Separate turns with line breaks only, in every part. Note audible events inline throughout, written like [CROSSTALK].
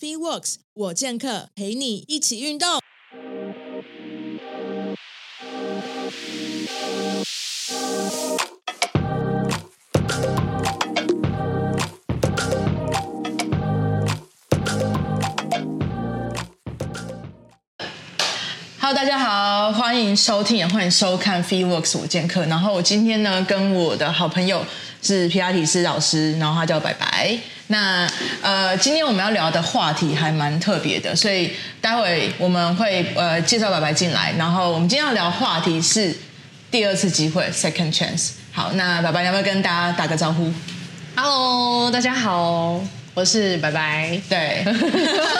FitWorks 我健客陪你一起运动。
Hello，大家好，欢迎收听也欢迎收看 FitWorks 我健客。然后我今天呢，跟我的好朋友是皮拉提斯老师，然后他叫白白。那呃，今天我们要聊的话题还蛮特别的，所以待会我们会呃介绍白白进来。然后我们今天要聊的话题是第二次机会 （second chance）。好，那白白要不要跟大家打个招呼
？Hello，大家好。我是白白，
对，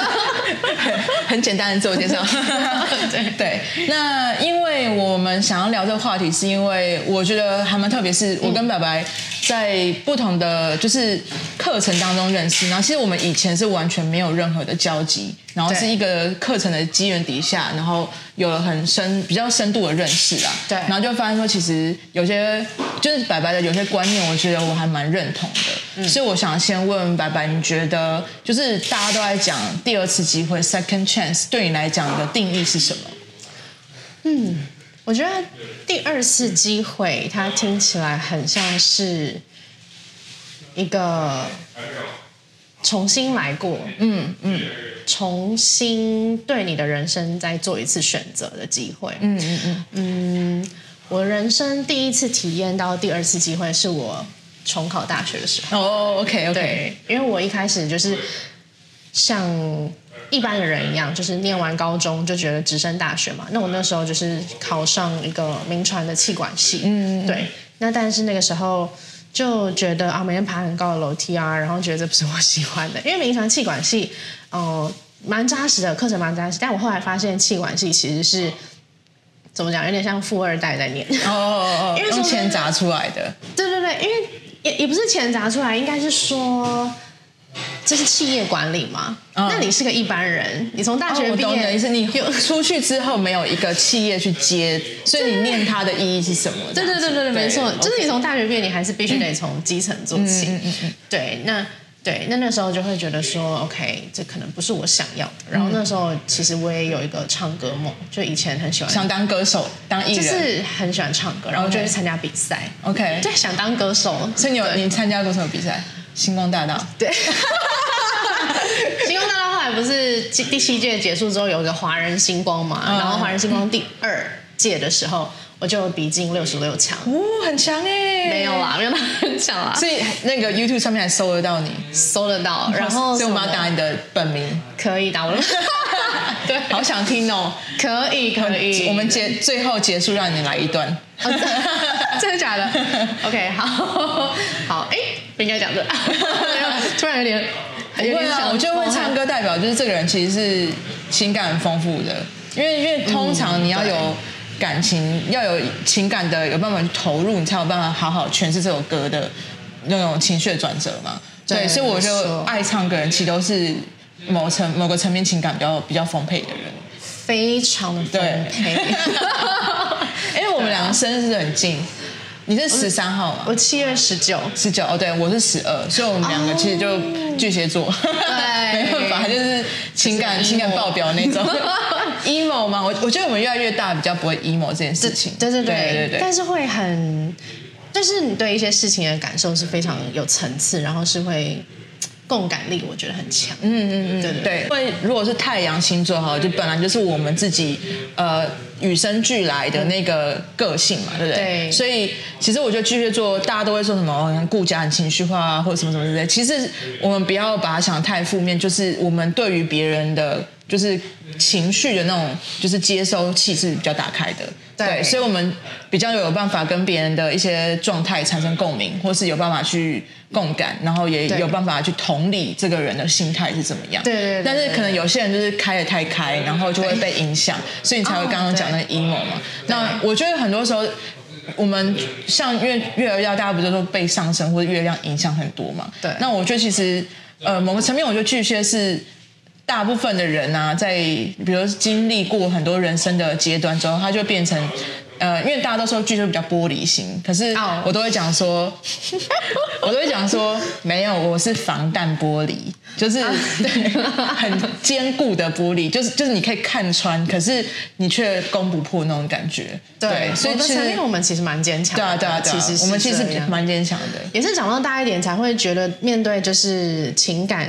[LAUGHS] 很简单的自我介绍，[LAUGHS] 对对。那因为我们想要聊这个话题，是因为我觉得还蛮特别，是我跟白白在不同的就是课程当中认识，然后其实我们以前是完全没有任何的交集。然后是一个课程的机缘底下，然后有了很深、比较深度的认识啊。
对。
然后就发现说，其实有些就是白白的有些观念，我觉得我还蛮认同的。嗯。所以我想先问问白白，你觉得就是大家都在讲第二次机会 （second chance），对你来讲的定义是什么？
嗯，我觉得第二次机会，它听起来很像是一个。重新来过，嗯嗯，重新对你的人生再做一次选择的机会，嗯嗯嗯嗯。我人生第一次体验到第二次机会，是我重考大学的时候。
哦，OK OK。
对，因为我一开始就是像一般的人一样，就是念完高中就觉得直升大学嘛。那我那时候就是考上一个名传的气管系，嗯，对。那但是那个时候。就觉得啊，每天爬很高的楼梯啊，然后觉得这不是我喜欢的。因为名传气管系，哦、呃，蛮扎实的课程，蛮扎实。但我后来发现，气管系其实是怎么讲，有点像富二代在念哦
哦哦，[LAUGHS] 因为用钱砸出来的。
对对对，因为也也不是钱砸出来，应该是说。这是企业管理吗？嗯、那你是个一般人，你从大学毕业，哦、我懂你的意思，你 [LAUGHS]
出去之后没有一个企业去接，所以你念它的意义是什么？
对对对对对，没错，就是你从大学毕业，你还是必须得从基层做起。嗯嗯嗯。对，那对，那那时候就会觉得说，OK，这可能不是我想要的。然后那时候其实我也有一个唱歌梦，就以前很喜欢
想当歌手，当艺人，
就是很喜欢唱歌，然后就去参加比赛。
OK，
对，想当歌手，
所以你有你参加过什么比赛？星光大道。
对。[LAUGHS] 星光大道后来不是第七届结束之后有一个华人星光嘛？嗯、然后华人星光第二届的时候，我就比进六十六强，
哦，很强哎！
没有啦，没有那么很强啦。
所以那个 YouTube 上面还搜得到你，
搜得到。然后，
所以我们要打你的本名，
可以打我的。[LAUGHS]
对，好想听哦。
可以，可以。
我们结最后结束，让你来一段。
哦、真的 [LAUGHS] 假的？OK，好好，哎，不应该讲这，[LAUGHS] 突然有点。
不会啊，我觉得会唱歌代表就是这个人其实是情感很丰富的，因为因为通常你要有感情，嗯、要有情感的，有办法去投入，你才有办法好好诠释这首歌的那种情绪的转折嘛。对，所以我就爱唱歌人，其实都是某层某个层面情感比较比较丰沛的人，
非常丰沛。[LAUGHS] [LAUGHS]
因为我们两个生日是很近。你是十三号吗？
我七月十九，
十九哦，对，我是十二，所以我们两个其实就巨蟹座，对，[LAUGHS] 没办法，就是情感情感爆表那种。[LAUGHS] emo 嘛？我我觉得我们越来越大，比较不会 emo 这件事情，
对对对。对对对，但是会很，就是你对一些事情的感受是非常有层次，然后是会。共感力我觉得很强，嗯嗯嗯，对对对。因为如果是太阳星座哈，就本来就是我们自己呃与生俱来的那个个性嘛，对不对？对。所以其实我觉得巨蟹座大家都会说什么顾家很情绪化啊，或者什么什么之类。其实我们不要把它想得太负面，就是我们对于别人的就是情绪的那种就是接收器是比较打开的。对，所以我们比较有办法跟别人的一些状态产生共鸣，或是有办法去共感，然后也有办法去同理这个人的心态是怎么样。对，对，对。但是可能有些人就是开的太开，然后就会被影响，所以你才会刚刚讲那个 emo 嘛。那我觉得很多时候，我们像月月儿要大家不是说被上升或者月亮影响很多嘛？对。那我觉得其实呃某个层面，我觉得巨蟹是。大部分的人啊，在比如经历过很多人生的阶段之后，他就变成
呃，因为大家都说巨蟹比较玻璃心，可是我都会讲说，oh. [LAUGHS] 我都会讲说，没有，我是防弹玻璃，就是、ah. 对，很坚固的玻璃，就是就是你可以看穿，可是你却攻不破那种感觉。
对，对所以其实我们其实蛮坚强的。
对啊，对啊，对啊，其实我们其实蛮坚强的，
也是长到大一点才会觉得面对就是情感。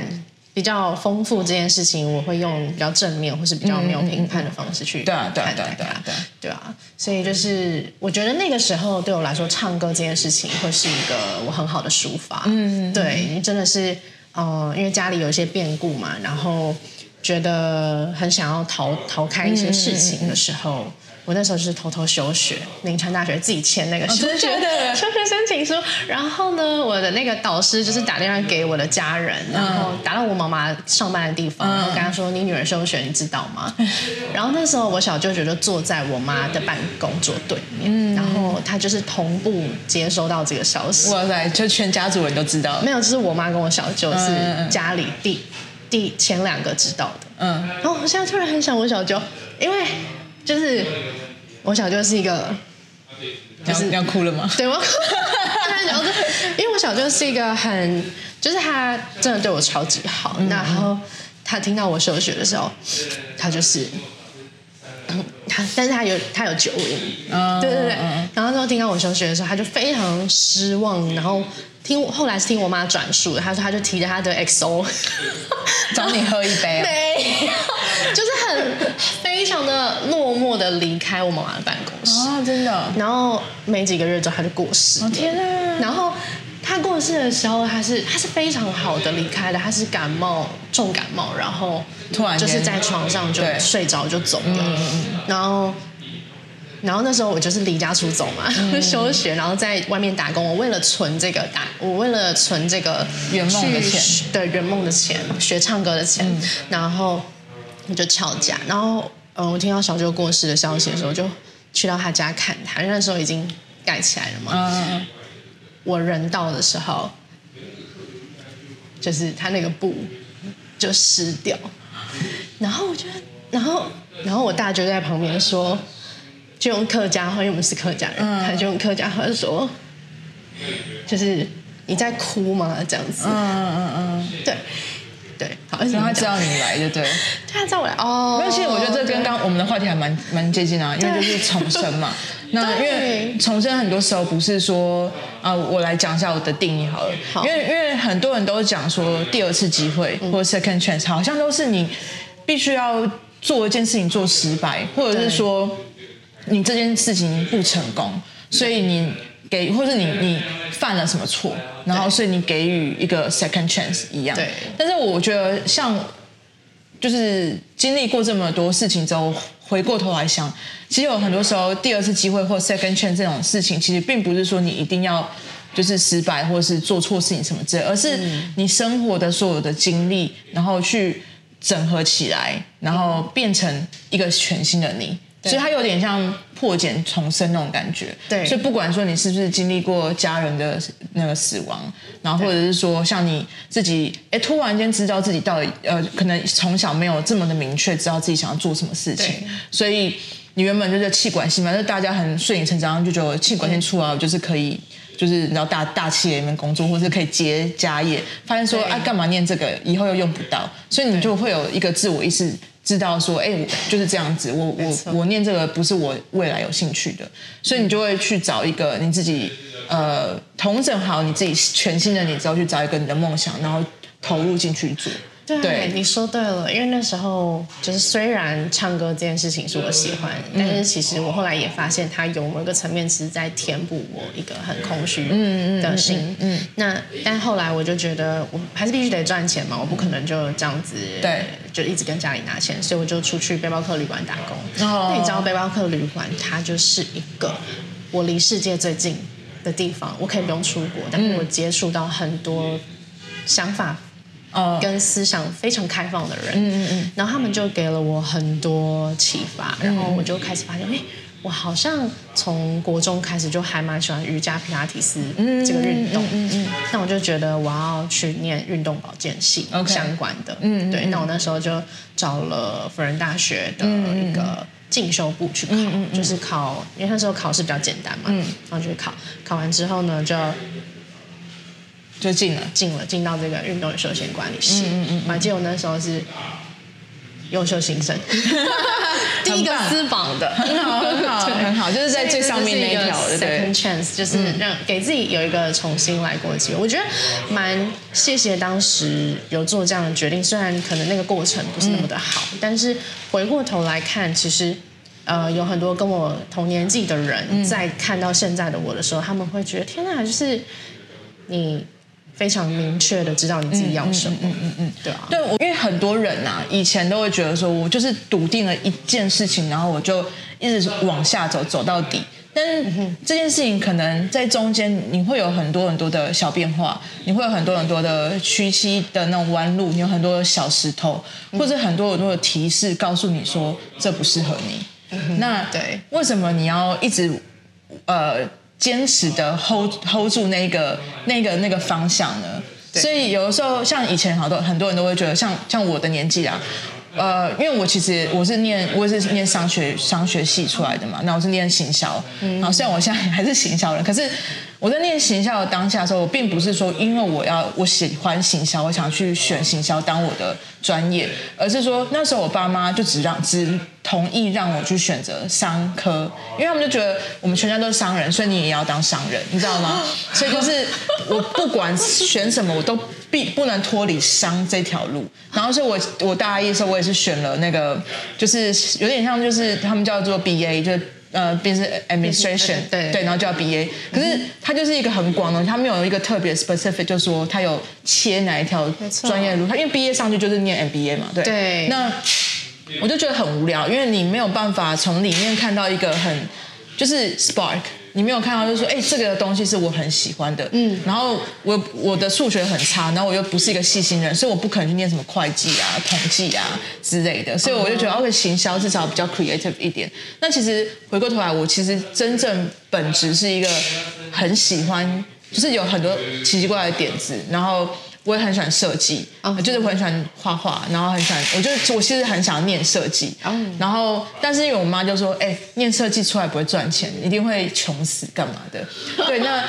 比较丰富这件事情，我会用比较正面或是比较没有评判的方式去。对啊，对啊，对啊，对啊。所以就是我觉得那个时候对我来说，唱歌这件事情会是一个我很好的抒发。嗯，对，真的是，呃，因为家里有一些变故嘛，然后觉得很想要逃逃开一些事情的时候。我那时候就是偷偷休学，铭传大学自己签那个休学的 [LAUGHS] 休学申请书。然后呢，我的那个导师就是打电话给我的家人，然后打到我妈妈上班的地方，然后跟她说：“你女儿休学，你知道吗？[LAUGHS] ”然后那时候我小舅舅就坐在我妈的办公桌对面，然后他就是同步接收到这个消息。
哇塞，就全家族人都知道？
没有，就是我妈跟我小舅是家里第第前两个知道的。嗯，然后我现在突然很想我小舅，因为。就是我小舅是一个，
就是你要哭了吗？
对，我 [LAUGHS] 哭。因为我小舅是一个很，就是他真的对我超级好。嗯、然后他听到我休学的时候，他就是，他但是他有他有酒瘾，嗯、对对对。嗯、然后之后听到我休学的时候，他就非常失望。然后听后来是听我妈转述的，他说他就提着他的 XO
找你喝一杯，[LAUGHS]
没有，就是很。非常的落寞的离开我妈妈的办公室
啊，真的。
然后没几个月之后他就过世。
哦天哪！
然后他过世的时候，他是他是非常好的离开的，他是感冒重感冒，然后突然就是在床上就睡着就走了。嗯、然后然后那时候我就是离家出走嘛，嗯、[LAUGHS] 休学，然后在外面打工。我为了存这个打，我为了存这个
圆梦的钱，
对圆梦的钱，学唱歌的钱，嗯、然后就翘家，然后。嗯，我听到小舅过世的消息的时候，就去到他家看他，因为那时候已经盖起来了嘛。嗯。我人到的时候，就是他那个布就湿掉，然后我觉得，然后，然后我大舅在旁边说，就用客家话，因为我们是客家人，嗯、他就用客家话说，就是你在哭吗？这样子。嗯嗯嗯。对。对，好，而且
他知道你来，对 [LAUGHS] 不对？
他知道我来哦。
没有，其实我觉得这跟刚刚我们的话题还蛮蛮接近啊，因为就是重生嘛。[LAUGHS] 那因为重生很多时候不是说啊、呃，我来讲一下我的定义好了。好，因为因为很多人都讲说第二次机会或者 second chance，好像都是你必须要做一件事情做失败，或者是说你这件事情不成功，所以你。给，或是你你犯了什么错，然后所以你给予一个 second chance 一样。对。但是我觉得，像就是经历过这么多事情之后，回过头来想，其实有很多时候第二次机会或 second chance 这种事情，其实并不是说你一定要就是失败或者是做错事情什么之类，而是你生活的所有的经历，然后去整合起来，然后变成一个全新的你。所以它有点像破茧重生那种感觉，对。所以不管说你是不是经历过家人的那个死亡，然后或者是说像你自己，哎，突然间知道自己到底呃，可能从小没有这么的明确知道自己想要做什么事情，所以你原本就是气管系嘛，就大家很顺理成章就觉得气管系出来就是可以，就是你知道大大企业里面工作，或者是可以接家业，发现说啊干嘛念这个，以后又用不到，所以你就会有一个自我意识。知道说，哎、欸，就是这样子。我我我念这个不是我未来有兴趣的，所以你就会去找一个你自己，呃，统整好你自己全新的你之后，去找一个你的梦想，然后投入进去做。
对，对你说对了，因为那时候就是虽然唱歌这件事情是我喜欢，嗯、但是其实我后来也发现，它有某个层面是在填补我一个很空虚的心。嗯，嗯，嗯，嗯那但后来我就觉得，我还是必须得赚钱嘛，我不可能就这样子，对，就一直跟家里拿钱，所以我就出去背包客旅馆打工。哦，那你知道背包客旅馆，它就是一个我离世界最近的地方，我可以不用出国，但是我接触到很多想法。跟思想非常开放的人，嗯嗯嗯，然后他们就给了我很多启发，然后我就开始发现，哎，我好像从国中开始就还蛮喜欢瑜伽、皮拉提斯这个运动，嗯嗯，那我就觉得我要去念运动保健系相关的，嗯，对，那我那时候就找了辅仁大学的一个进修部去考，嗯嗯嗯。就是考，因为那时候考试比较简单嘛，嗯，然后就去考，考完之后呢，就
就进了，
进了，进到这个运动与休闲管理系，嗯嗯嗯，我还记得我那时候是。优秀新生，[LAUGHS] 第一个私榜的，[LAUGHS]
很好，很好，很好，就是在最上面那一条，
对，second chance，就是让给自己有一个重新来过的机会。我觉得蛮谢谢当时有做这样的决定，虽然可能那个过程不是那么的好，但是回过头来看，其实呃有很多跟我同年纪的人在看到现在的我的时候，他们会觉得天哪，就是你。非常明确的知道你自己要什么，嗯嗯嗯，对啊，
对，我因为很多人啊，以前都会觉得说，我就是笃定了一件事情，然后我就一直往下走，走到底。但是这件事情可能在中间，你会有很多很多的小变化，你会有很多很多的曲膝的那种弯路，你有很多的小石头，或者很多很多的提示告诉你说这不适合你。那对，为什么你要一直呃？坚持的 hold hold 住那个那个那个方向呢？所以有的时候，像以前好多很多人都会觉得像，像像我的年纪啊，呃，因为我其实我是念我也是念商学商学系出来的嘛，那我是念行销，嗯，然后虽然我现在还是行销人，可是。我在念行销的当下的时候，我并不是说因为我要我喜欢行销，我想去选行销当我的专业，而是说那时候我爸妈就只让只同意让我去选择商科，因为他们就觉得我们全家都是商人，所以你也要当商人，你知道吗？[LAUGHS] 所以就是我不管选什么，我都必不能脱离商这条路。然后是我我大一的时候，我也是选了那个，就是有点像就是他们叫做 BA 就。呃，business administration，对对，然后就要 BA，可是它就是一个很广的，它没有一个特别 specific，就是说它有切哪一条专业路，它因为毕业上去就是念 MBA 嘛，对。对。那我就觉得很无聊，因为你没有办法从里面看到一个很就是 spark。你没有看到，就是说，哎，这个东西是我很喜欢的，嗯，然后我我的数学很差，然后我又不是一个细心人，所以我不可能去念什么会计啊、统计啊之类的，所以我就觉得，OK，行销至少比较 creative 一点。那其实回过头来，我其实真正本质是一个很喜欢，就是有很多奇奇怪怪的点子，然后。我也很喜欢设计，oh. 就是我很喜欢画画，然后很喜欢，我就我其实很想念设计，oh. 然后但是因为我妈就说，哎、欸，念设计出来不会赚钱，一定会穷死，干嘛的？[LAUGHS] 对，那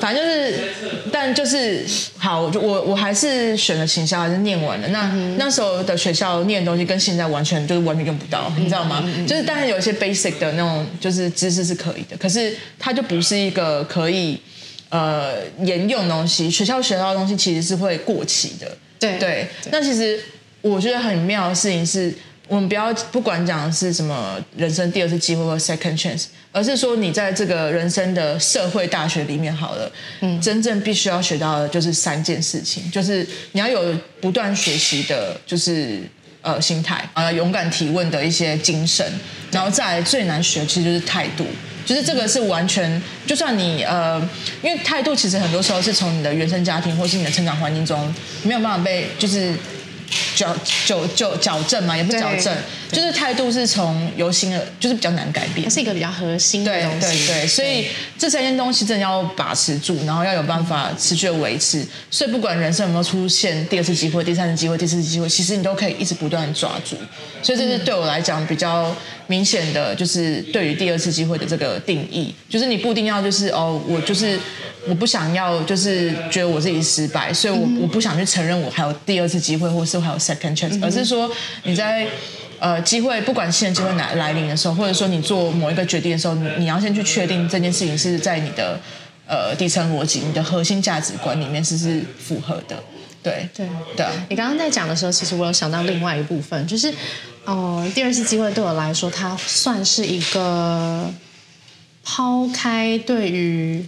反正就是，但就是好，我我我还是选了行销，还是念完了。那、mm hmm. 那时候的学校念的东西跟现在完全就是完全用不到，你知道吗？Mm hmm. 就是当然有一些 basic 的那种就是知识是可以的，可是它就不是一个可以。呃，沿用东西，学校学到的东西其实是会过期的。对对，那其实我觉得很妙的事情是，我们不要不管讲的是什么人生第二次机会或 second chance，而是说你在这个人生的社会大学里面好了，嗯，真正必须要学到的就是三件事情，就是你要有不断学习的，就是呃心态啊，勇敢提问的一些精神，然后再最难学其实就是态度。就是这个是完全，就算你呃，因为态度其实很多时候是从你的原生家庭或是你的成长环境中没有办法被就是。矫矫矫矫正嘛，也不是矫正，就是态度是从由心的，就是比较难改变。
它是一个比较核心的东西。
对对对，所以这三件东西真的要把持住，然后要有办法持续的维持。所以不管人生有没有出现第二次机会、第三次机会、第四次机会，其实你都可以一直不断的抓住。所以这是对我来讲比较明显的，就是对于第二次机会的这个定义，就是你不一定要就是哦，我就是。我不想要，就是觉得我自己失败，所以我我不想去承认我还有第二次机会，或是还有 second chance，而是说你在呃机会不管现在机会来来临的时候，或者说你做某一个决定的时候，你你要先去确定这件事情是在你的呃底层逻辑、你的核心价值观里面是是符合的。对对对。
你刚刚在讲的时候，其实我有想到另外一部分，就是哦、呃，第二次机会对我来说，它算是一个抛开对于。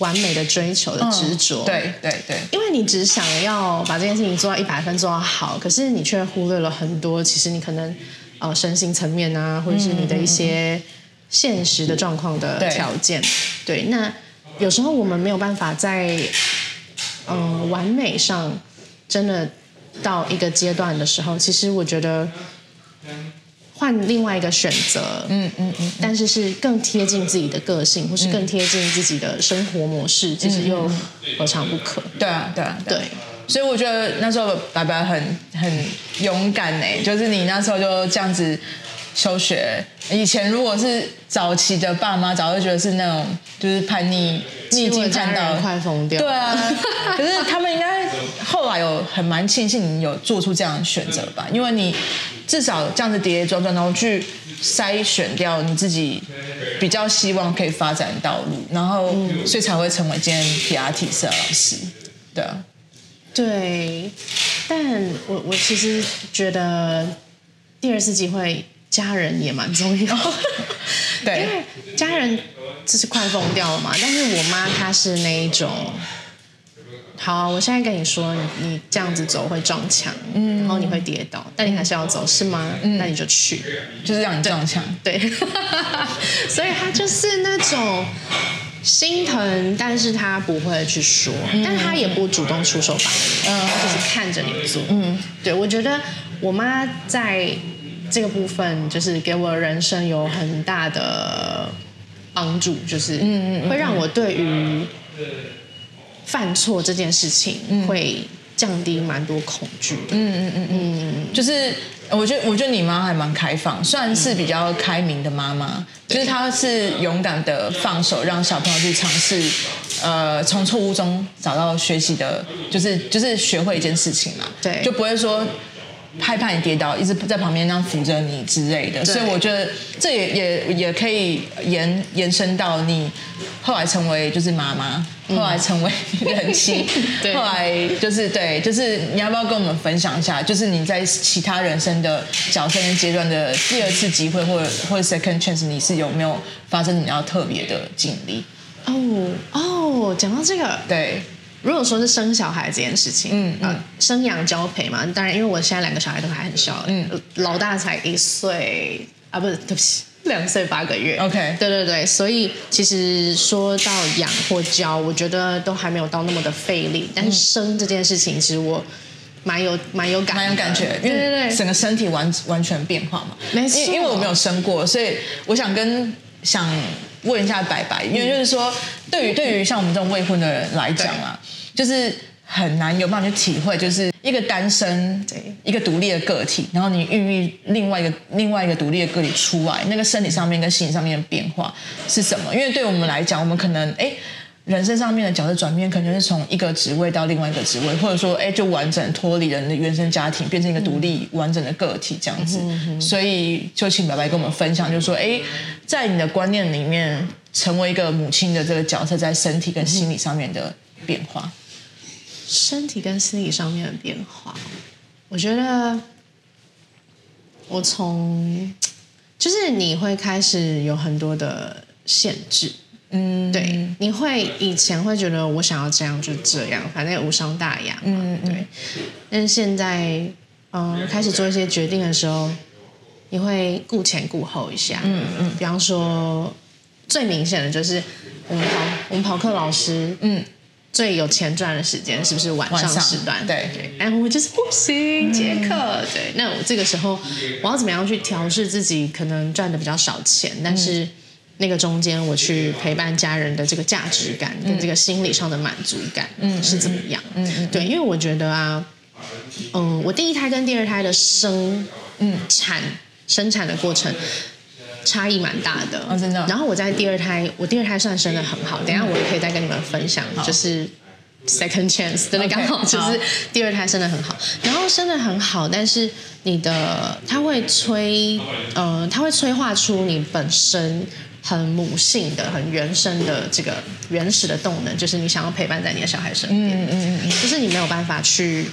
完美的追求的执着，
嗯、对对对，
因为你只想要把这件事情做到一百分，做到好，可是你却忽略了很多，其实你可能呃身心层面啊，或者是你的一些现实的状况的条件，对，对，那有时候我们没有办法在嗯、呃、完美上真的到一个阶段的时候，其实我觉得。换另外一个选择，嗯嗯嗯，但是是更贴近自己的个性，或是更贴近自己的生活模式，其实又何尝不可？
对啊，对啊，对。所以我觉得那时候白白很很勇敢呢，就是你那时候就这样子休学。以前如果是早期的爸妈，早就觉得是那种就是叛逆，逆境看到，
快疯掉。
对啊，[LAUGHS] 可是他们应该后来有很蛮庆幸你有做出这样的选择吧，因为你至少这样子跌跌撞撞，然后去筛选掉你自己比较希望可以发展的道路，然后所以才会成为今天皮拉提斯的老师。对啊，
对，但我我其实觉得第二次机会。家人也蛮重要，[LAUGHS]
对，
因为家人就是快疯掉了嘛。但是我妈她是那一种，好啊，我现在跟你说，你这样子走会撞墙，嗯，然后你会跌倒，但你还是要走，是吗？嗯，那你就去，
就是让你撞墙，
对。对。[LAUGHS] 所以她就是那种心疼，但是她不会去说，嗯、但是她也不主动出手把你，嗯，她就是看着你做，嗯，对，我觉得我妈在。这个部分就是给我人生有很大的帮助，就是会让我对于犯错这件事情会降低蛮多恐惧的。嗯嗯嗯嗯，
就是我觉得我觉得你妈还蛮开放，算是比较开明的妈妈，就是她是勇敢的放手让小朋友去尝试，呃，从错误中找到学习的，就是就是学会一件事情嘛。
对，
就不会说。害怕你跌倒，一直在旁边那样扶着你之类的，所以我觉得这也也也可以延延伸到你后来成为就是妈妈，嗯、后来成为人妻，[LAUGHS] 对后来就是对，就是你要不要跟我们分享一下，就是你在其他人生的角色跟阶段的第二次机会或者或者 second chance，你是有没有发生你要特别的经历？
哦哦，讲到这个，
对。
如果说是生小孩这件事情，嗯嗯、呃，生养交配嘛，当然，因为我现在两个小孩都还很小，嗯，老大才一岁啊，不是，对不起，[LAUGHS] 两岁八个月
，OK，
对对对，所以其实说到养或教，我觉得都还没有到那么的费力，但是生这件事情，其实我蛮有蛮有感，
蛮有感觉，因为整个身体完完全变化嘛，
没错，
因为我没有生过，所以我想跟想问一下白白，因为就是说，对于对于像我们这种未婚的人来讲啊。就是很难有办法去体会，就是一个单身，对一个独立的个体，然后你孕育另外一个另外一个独立的个体出来，那个身体上面跟心理上面的变化是什么？因为对我们来讲，我们可能哎，人生上面的角色转变，可能就是从一个职位到另外一个职位，或者说哎，就完整脱离了你的原生家庭，变成一个独立完整的个体这样子。所以就请白白跟我们分享，就是说哎，在你的观念里面，成为一个母亲的这个角色，在身体跟心理上面的变化。
身体跟心理上面的变化，我觉得我从就是你会开始有很多的限制，嗯，对，你会以前会觉得我想要这样就这样，反正也无伤大雅嘛，嗯，对。但是现在，嗯，开始做一些决定的时候，你会顾前顾后一下，嗯嗯。比方说，最明显的就是我们跑我们跑课老师，嗯。最有钱赚的时间是不是晚上时段？
对
对，哎，我就是不行，接课。嗯、对，那我这个时候我要怎么样去调试自己？可能赚的比较少钱，但是那个中间我去陪伴家人的这个价值感跟这个心理上的满足感，嗯，是怎么样？嗯嗯，嗯对，因为我觉得啊，嗯，我第一胎跟第二胎的生嗯产生产的过程。差异蛮大的，
哦、真的。
然后我在第二胎，我第二胎算生的很好。等一下我也可以再跟你们分享，就是 second chance，真的刚好就是第二胎生的很好。然后生的很好，但是你的它会催，呃，它会催化出你本身很母性的、很原生的这个原始的动能，就是你想要陪伴在你的小孩身边，嗯嗯嗯，就是你没有办法去。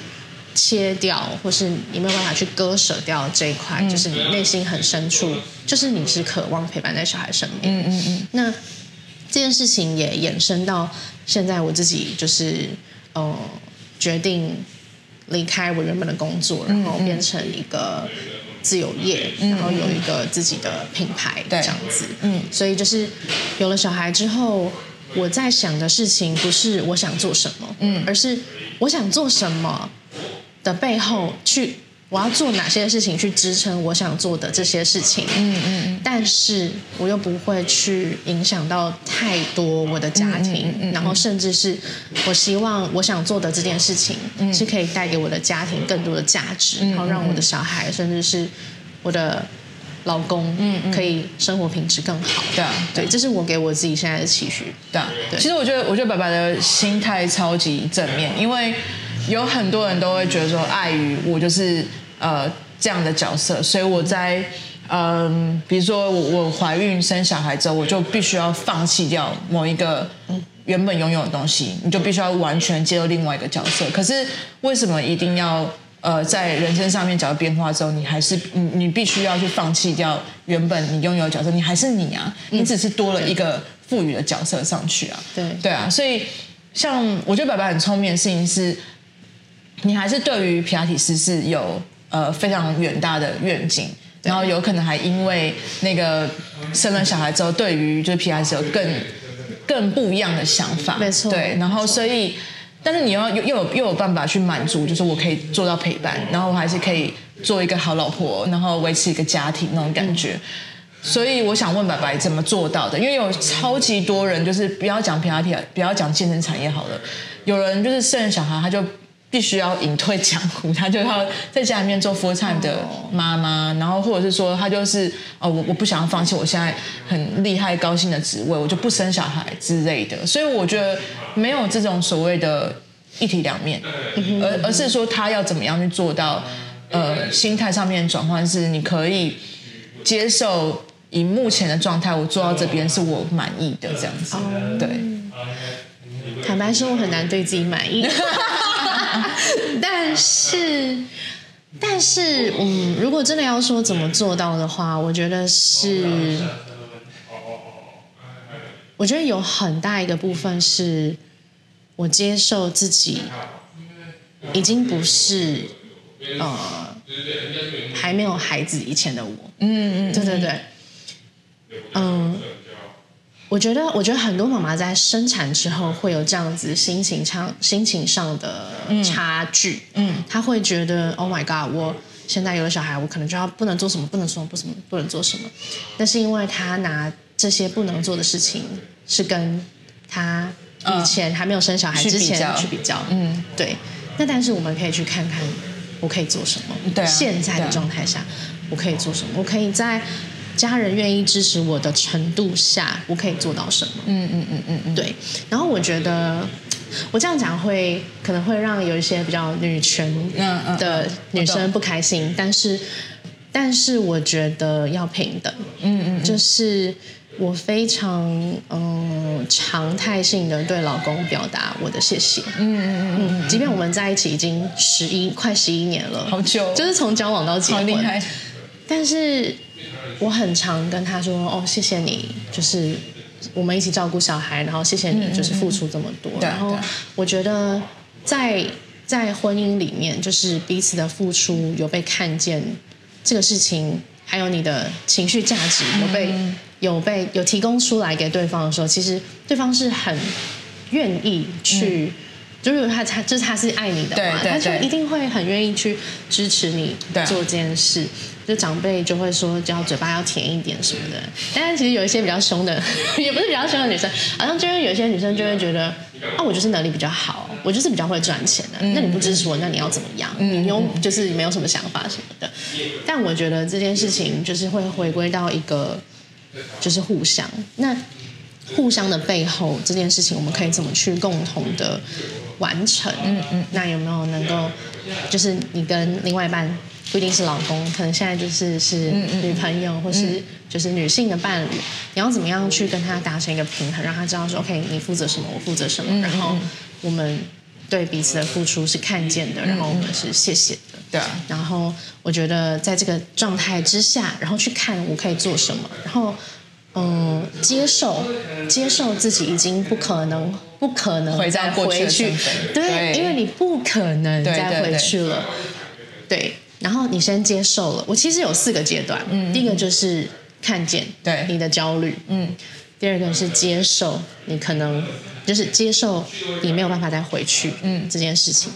切掉，或是你没有办法去割舍掉这一块，嗯、就是你内心很深处，就是你是渴望陪伴在小孩身边。嗯嗯嗯。那这件事情也延伸到现在，我自己就是呃决定离开我原本的工作，然后变成一个自由业，嗯、然后有一个自己的品牌这样子。嗯。所以就是有了小孩之后，我在想的事情不是我想做什么，嗯，而是我想做什么。的背后去，我要做哪些事情去支撑我想做的这些事情？嗯嗯，但是我又不会去影响到太多我的家庭，嗯嗯嗯、然后甚至是我希望我想做的这件事情是可以带给我的家庭更多的价值，嗯、然后让我的小孩甚至是我的老公，嗯，可以生活品质更好。
对啊，
对，这是我给我自己现在的期许。
对啊，对。其实我觉得，我觉得爸爸的心态超级正面，因为有很多人都会觉得说，碍于我就是呃这样的角色，所以我在嗯、呃，比如说我我怀孕生小孩之后，我就必须要放弃掉某一个原本拥有的东西，你就必须要完全接受另外一个角色。可是为什么一定要？呃，在人生上面找到变化之后，你还是你 [LAUGHS] 你必须要去放弃掉原本你拥有的角色，你还是你啊，你只是多了一个赋予的角色上去啊。
对
对啊，所以像我觉得爸爸很聪明的事情是，你还是对于皮拉提斯是有呃非常远大的愿景，然后有可能还因为那个生了小孩之后，对于就是皮拉提斯有更更不一样的想法。
没错，
对，然后所以。但是你要又又有又有办法去满足，就是我可以做到陪伴，然后我还是可以做一个好老婆，然后维持一个家庭那种感觉。所以我想问白白怎么做到的？因为有超级多人，就是不要讲皮拉提，不要讲健身产业好了，有人就是生了小孩他就。必须要隐退江湖，[LAUGHS] 他就要在家里面做 full time 的妈妈，然后或者是说他就是哦，我我不想要放弃我现在很厉害高薪的职位，我就不生小孩之类的。所以我觉得没有这种所谓的一体两面，而而是说他要怎么样去做到呃心态上面转换，是你可以接受以目前的状态，我做到这边是我满意的这样子。对，
坦白说，我很难对自己满意。[LAUGHS] [LAUGHS] 但是，但是，嗯，如果真的要说怎么做到的话，我觉得是，我觉得有很大一个部分是我接受自己已经不是呃还没有孩子以前的我。嗯嗯，对对对，嗯。我觉得，我觉得很多妈妈在生产之后会有这样子心情上、心情上的差距。嗯，她会觉得，Oh my God，我现在有了小孩，我可能就要不能做什么，不能说不什么，不能做什么。但是因为她拿这些不能做的事情，是跟她以前还没有生小孩之前去比较。嗯，对。那但是我们可以去看看，我可以做什么？对，现在的状态下，我可以做什么？我可以在。家人愿意支持我的程度下，我可以做到什么？嗯嗯嗯嗯嗯，对。然后我觉得我这样讲会可能会让有一些比较女权的女生不开心，但是但是我觉得要平等。嗯嗯，就是我非常嗯常态性的对老公表达我的谢谢。嗯嗯嗯，即便我们在一起已经十一快十一年了，
好久，
就是从交往到结婚，
好厉害。
但是。我很常跟他说：“哦，谢谢你，就是我们一起照顾小孩，然后谢谢你，就是付出这么多。嗯嗯嗯”然后我觉得在在婚姻里面，就是彼此的付出有被看见，这个事情还有你的情绪价值有被、嗯、有被有提供出来给对方的时候，其实对方是很愿意去，嗯、就是他他就是他是爱你的嘛，他就一定会很愿意去支持你做这件事。就长辈就会说，叫嘴巴要甜一点什么的。但是其实有一些比较凶的，也不是比较凶的女生，好像就是有些女生就会觉得，啊，我就是能力比较好，我就是比较会赚钱的。那你不支持我，那你要怎么样？你有就是没有什么想法什么的。但我觉得这件事情就是会回归到一个，就是互相。那互相的背后，这件事情我们可以怎么去共同的完成？嗯嗯。那有没有能够，就是你跟另外一半？不一定是老公，可能现在就是是女朋友，或是就是女性的伴侣。嗯、你要怎么样去跟他达成一个平衡，让他知道说，OK，你负责什么，我负责什么，嗯、然后我们对彼此的付出是看见的，嗯、然后我们是谢谢的。对、嗯。然后我觉得在这个状态之下，然后去看我可以做什么，然后嗯，接受接受自己已经不可能不可能再回去，对，对因为你不可能再回去了，对。然后你先接受了，我其实有四个阶段。嗯，第一个就是看见对你的焦虑，嗯。第二个是接受你可能就是接受你没有办法再回去，嗯，这件事情。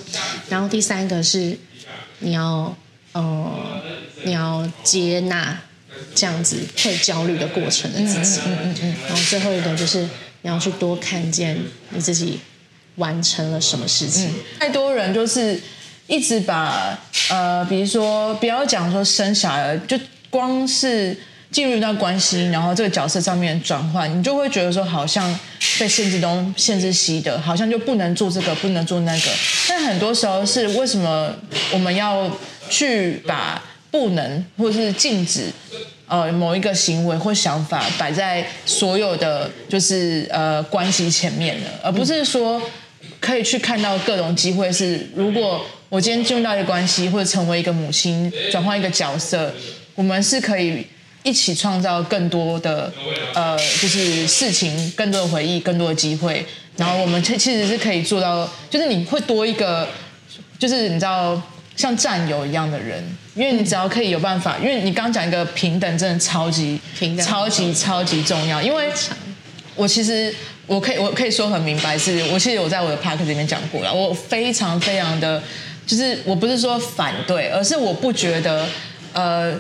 然后第三个是你要呃你要接纳这样子会焦虑的过程的自己，嗯嗯嗯。然后最后一个就是你要去多看见你自己完成了什么事情。
太多人就是。一直把呃，比如说不要讲说生小孩，就光是进入一段关系，然后这个角色上面转换，你就会觉得说好像被限制东、限制西的，好像就不能做这个，不能做那个。但很多时候是为什么我们要去把不能或是禁止呃某一个行为或想法摆在所有的就是呃关系前面呢？而不是说可以去看到各种机会是如果。我今天进入到一个关系，或者成为一个母亲，转换一个角色，我们是可以一起创造更多的呃，就是事情，更多的回忆，更多的机会。然后我们其其实是可以做到，就是你会多一个，就是你知道像战友一样的人，因为你只要可以有办法，因为你刚刚讲一个平等，真的超级平等，超级超级重要。因为我其实我可以我可以说很明白，是我其实我在我的 podcast 里面讲过了，我非常非常的。就是我不是说反对，而是我不觉得，呃，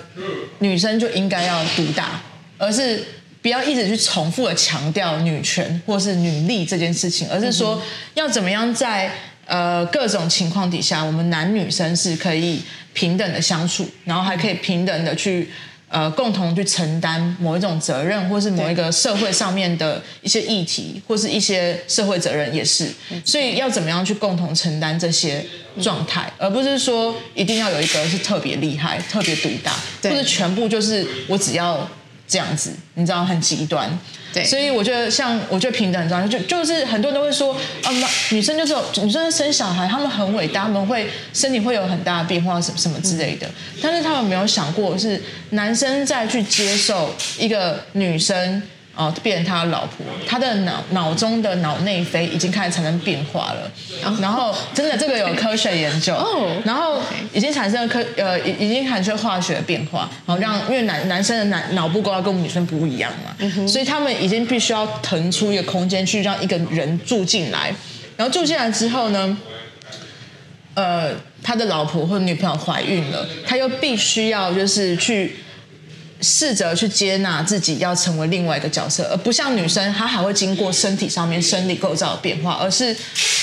女生就应该要独大，而是不要一直去重复的强调女权或是女力这件事情，而是说要怎么样在呃各种情况底下，我们男女生是可以平等的相处，然后还可以平等的去。呃，共同去承担某一种责任，或是某一个社会上面的一些议题，或是一些社会责任，也是。所以要怎么样去共同承担这些状态，而不是说一定要有一个是特别厉害、特别独大，或者全部就是我只要这样子，你知道很极端。对，所以我觉得像我觉得平等很重要，就就是很多人都会说啊，女生就是女生生小孩，她们很伟大，她们会身体会有很大的变化，什么什么之类的。但是他们没有想过，是男生在去接受一个女生。哦，变成他的老婆，他的脑脑中的脑内啡已经开始产生变化了，然后真的这个有科学研究，然后已经产生了科呃已已经产生化学的变化，然后让因为男男生的脑脑部构造跟我们女生不一样嘛，所以他们已经必须要腾出一个空间去让一个人住进来，然后住进来之后呢，呃，他的老婆或女朋友怀孕了，他又必须要就是去。试着去接纳自己要成为另外一个角色，而不像女生，她还会经过身体上面生理构造的变化，而是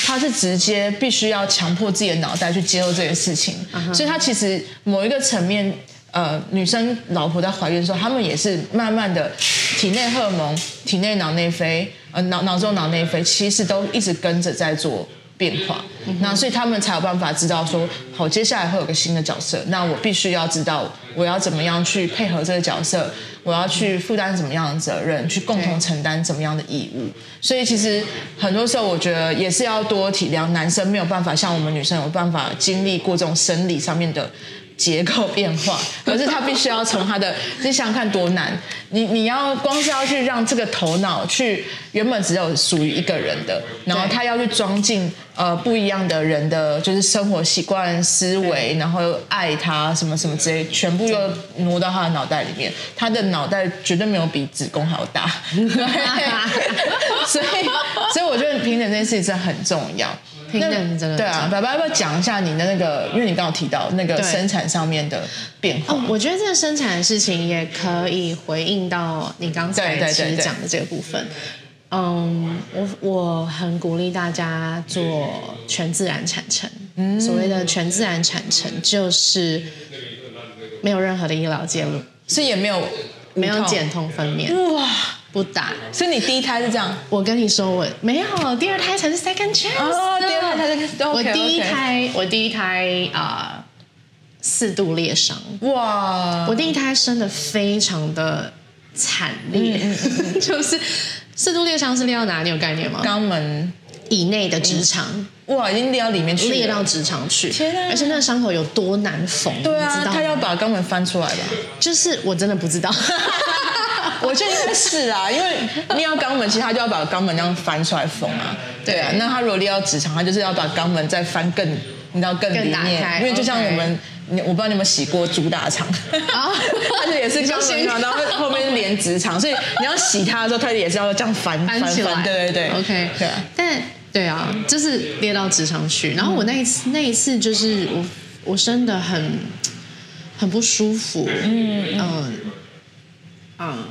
她是直接必须要强迫自己的脑袋去接受这件事情。Uh-huh. 所以她其实某一个层面，呃，女生老婆在怀孕的时候，她们也是慢慢的体内荷尔蒙、体内脑内啡、呃脑脑中脑内啡，其实都一直跟着在做。变化，那所以他们才有办法知道说，好，接下来会有个新的角色，那我必须要知道我要怎么样去配合这个角色，我要去负担怎么样的责任，去共同承担怎么样的义务。所以其实很多时候，我觉得也是要多体谅男生没有办法像我们女生有办法经历过这种生理上面的。结构变化，[LAUGHS] 可是他必须要从他的，你想想看多难，你你要光是要去让这个头脑去原本只有属于一个人的，然后他要去装进呃不一样的人的，就是生活习惯、思维，然后又爱他什么什么之类，全部又挪到他的脑袋里面，他的脑袋绝对没有比子宫还要大，[LAUGHS] 所以所以我觉得平等这件事情真的很重要。
平等真的
对啊，爸爸要不要讲一下你的那个？因为你刚刚提到那个生产上面的变化。
哦，我觉得这个生产的事情也可以回应到你刚才其实讲的这个部分。嗯，我我很鼓励大家做全自然产程。嗯，所谓的全自然产程就是没有任何的医疗介入，
所以也没有
没有减痛分娩。哇！不打，
所以你第一胎是这样？
我跟你说，我没有，第二胎才是 second chance。
哦，第二胎才是。
我第一胎，我第一胎啊、呃，四度裂伤。哇！我第一胎生的非常的惨烈，[LAUGHS] 就是四度裂伤是裂到哪里？你有概念吗？
肛门
以内的直肠。
哇，已经裂到里面去，
裂到直肠去。天啊！而且那个伤口有多难缝？对啊，
他要把肛门翻出来吧？
就是我真的不知道。[LAUGHS]
我觉得应该是啊，因为你要肛门，其实他就要把肛门这样翻出来缝啊。对啊，那他如果裂到直肠，他就是要把肛门再翻更，你知道更里面，因为就像我们，你我不知道你有没有洗过猪大肠，啊，[LAUGHS] 它就也是肛门，[LAUGHS] 然后后面是连直肠，所以你要洗它的时候，它也是要这样翻翻起来。对对对，OK，对啊。
但对啊，就是裂到直肠去，然后我那一次那一次就是我我生的很很不舒服，嗯。嗯嗯。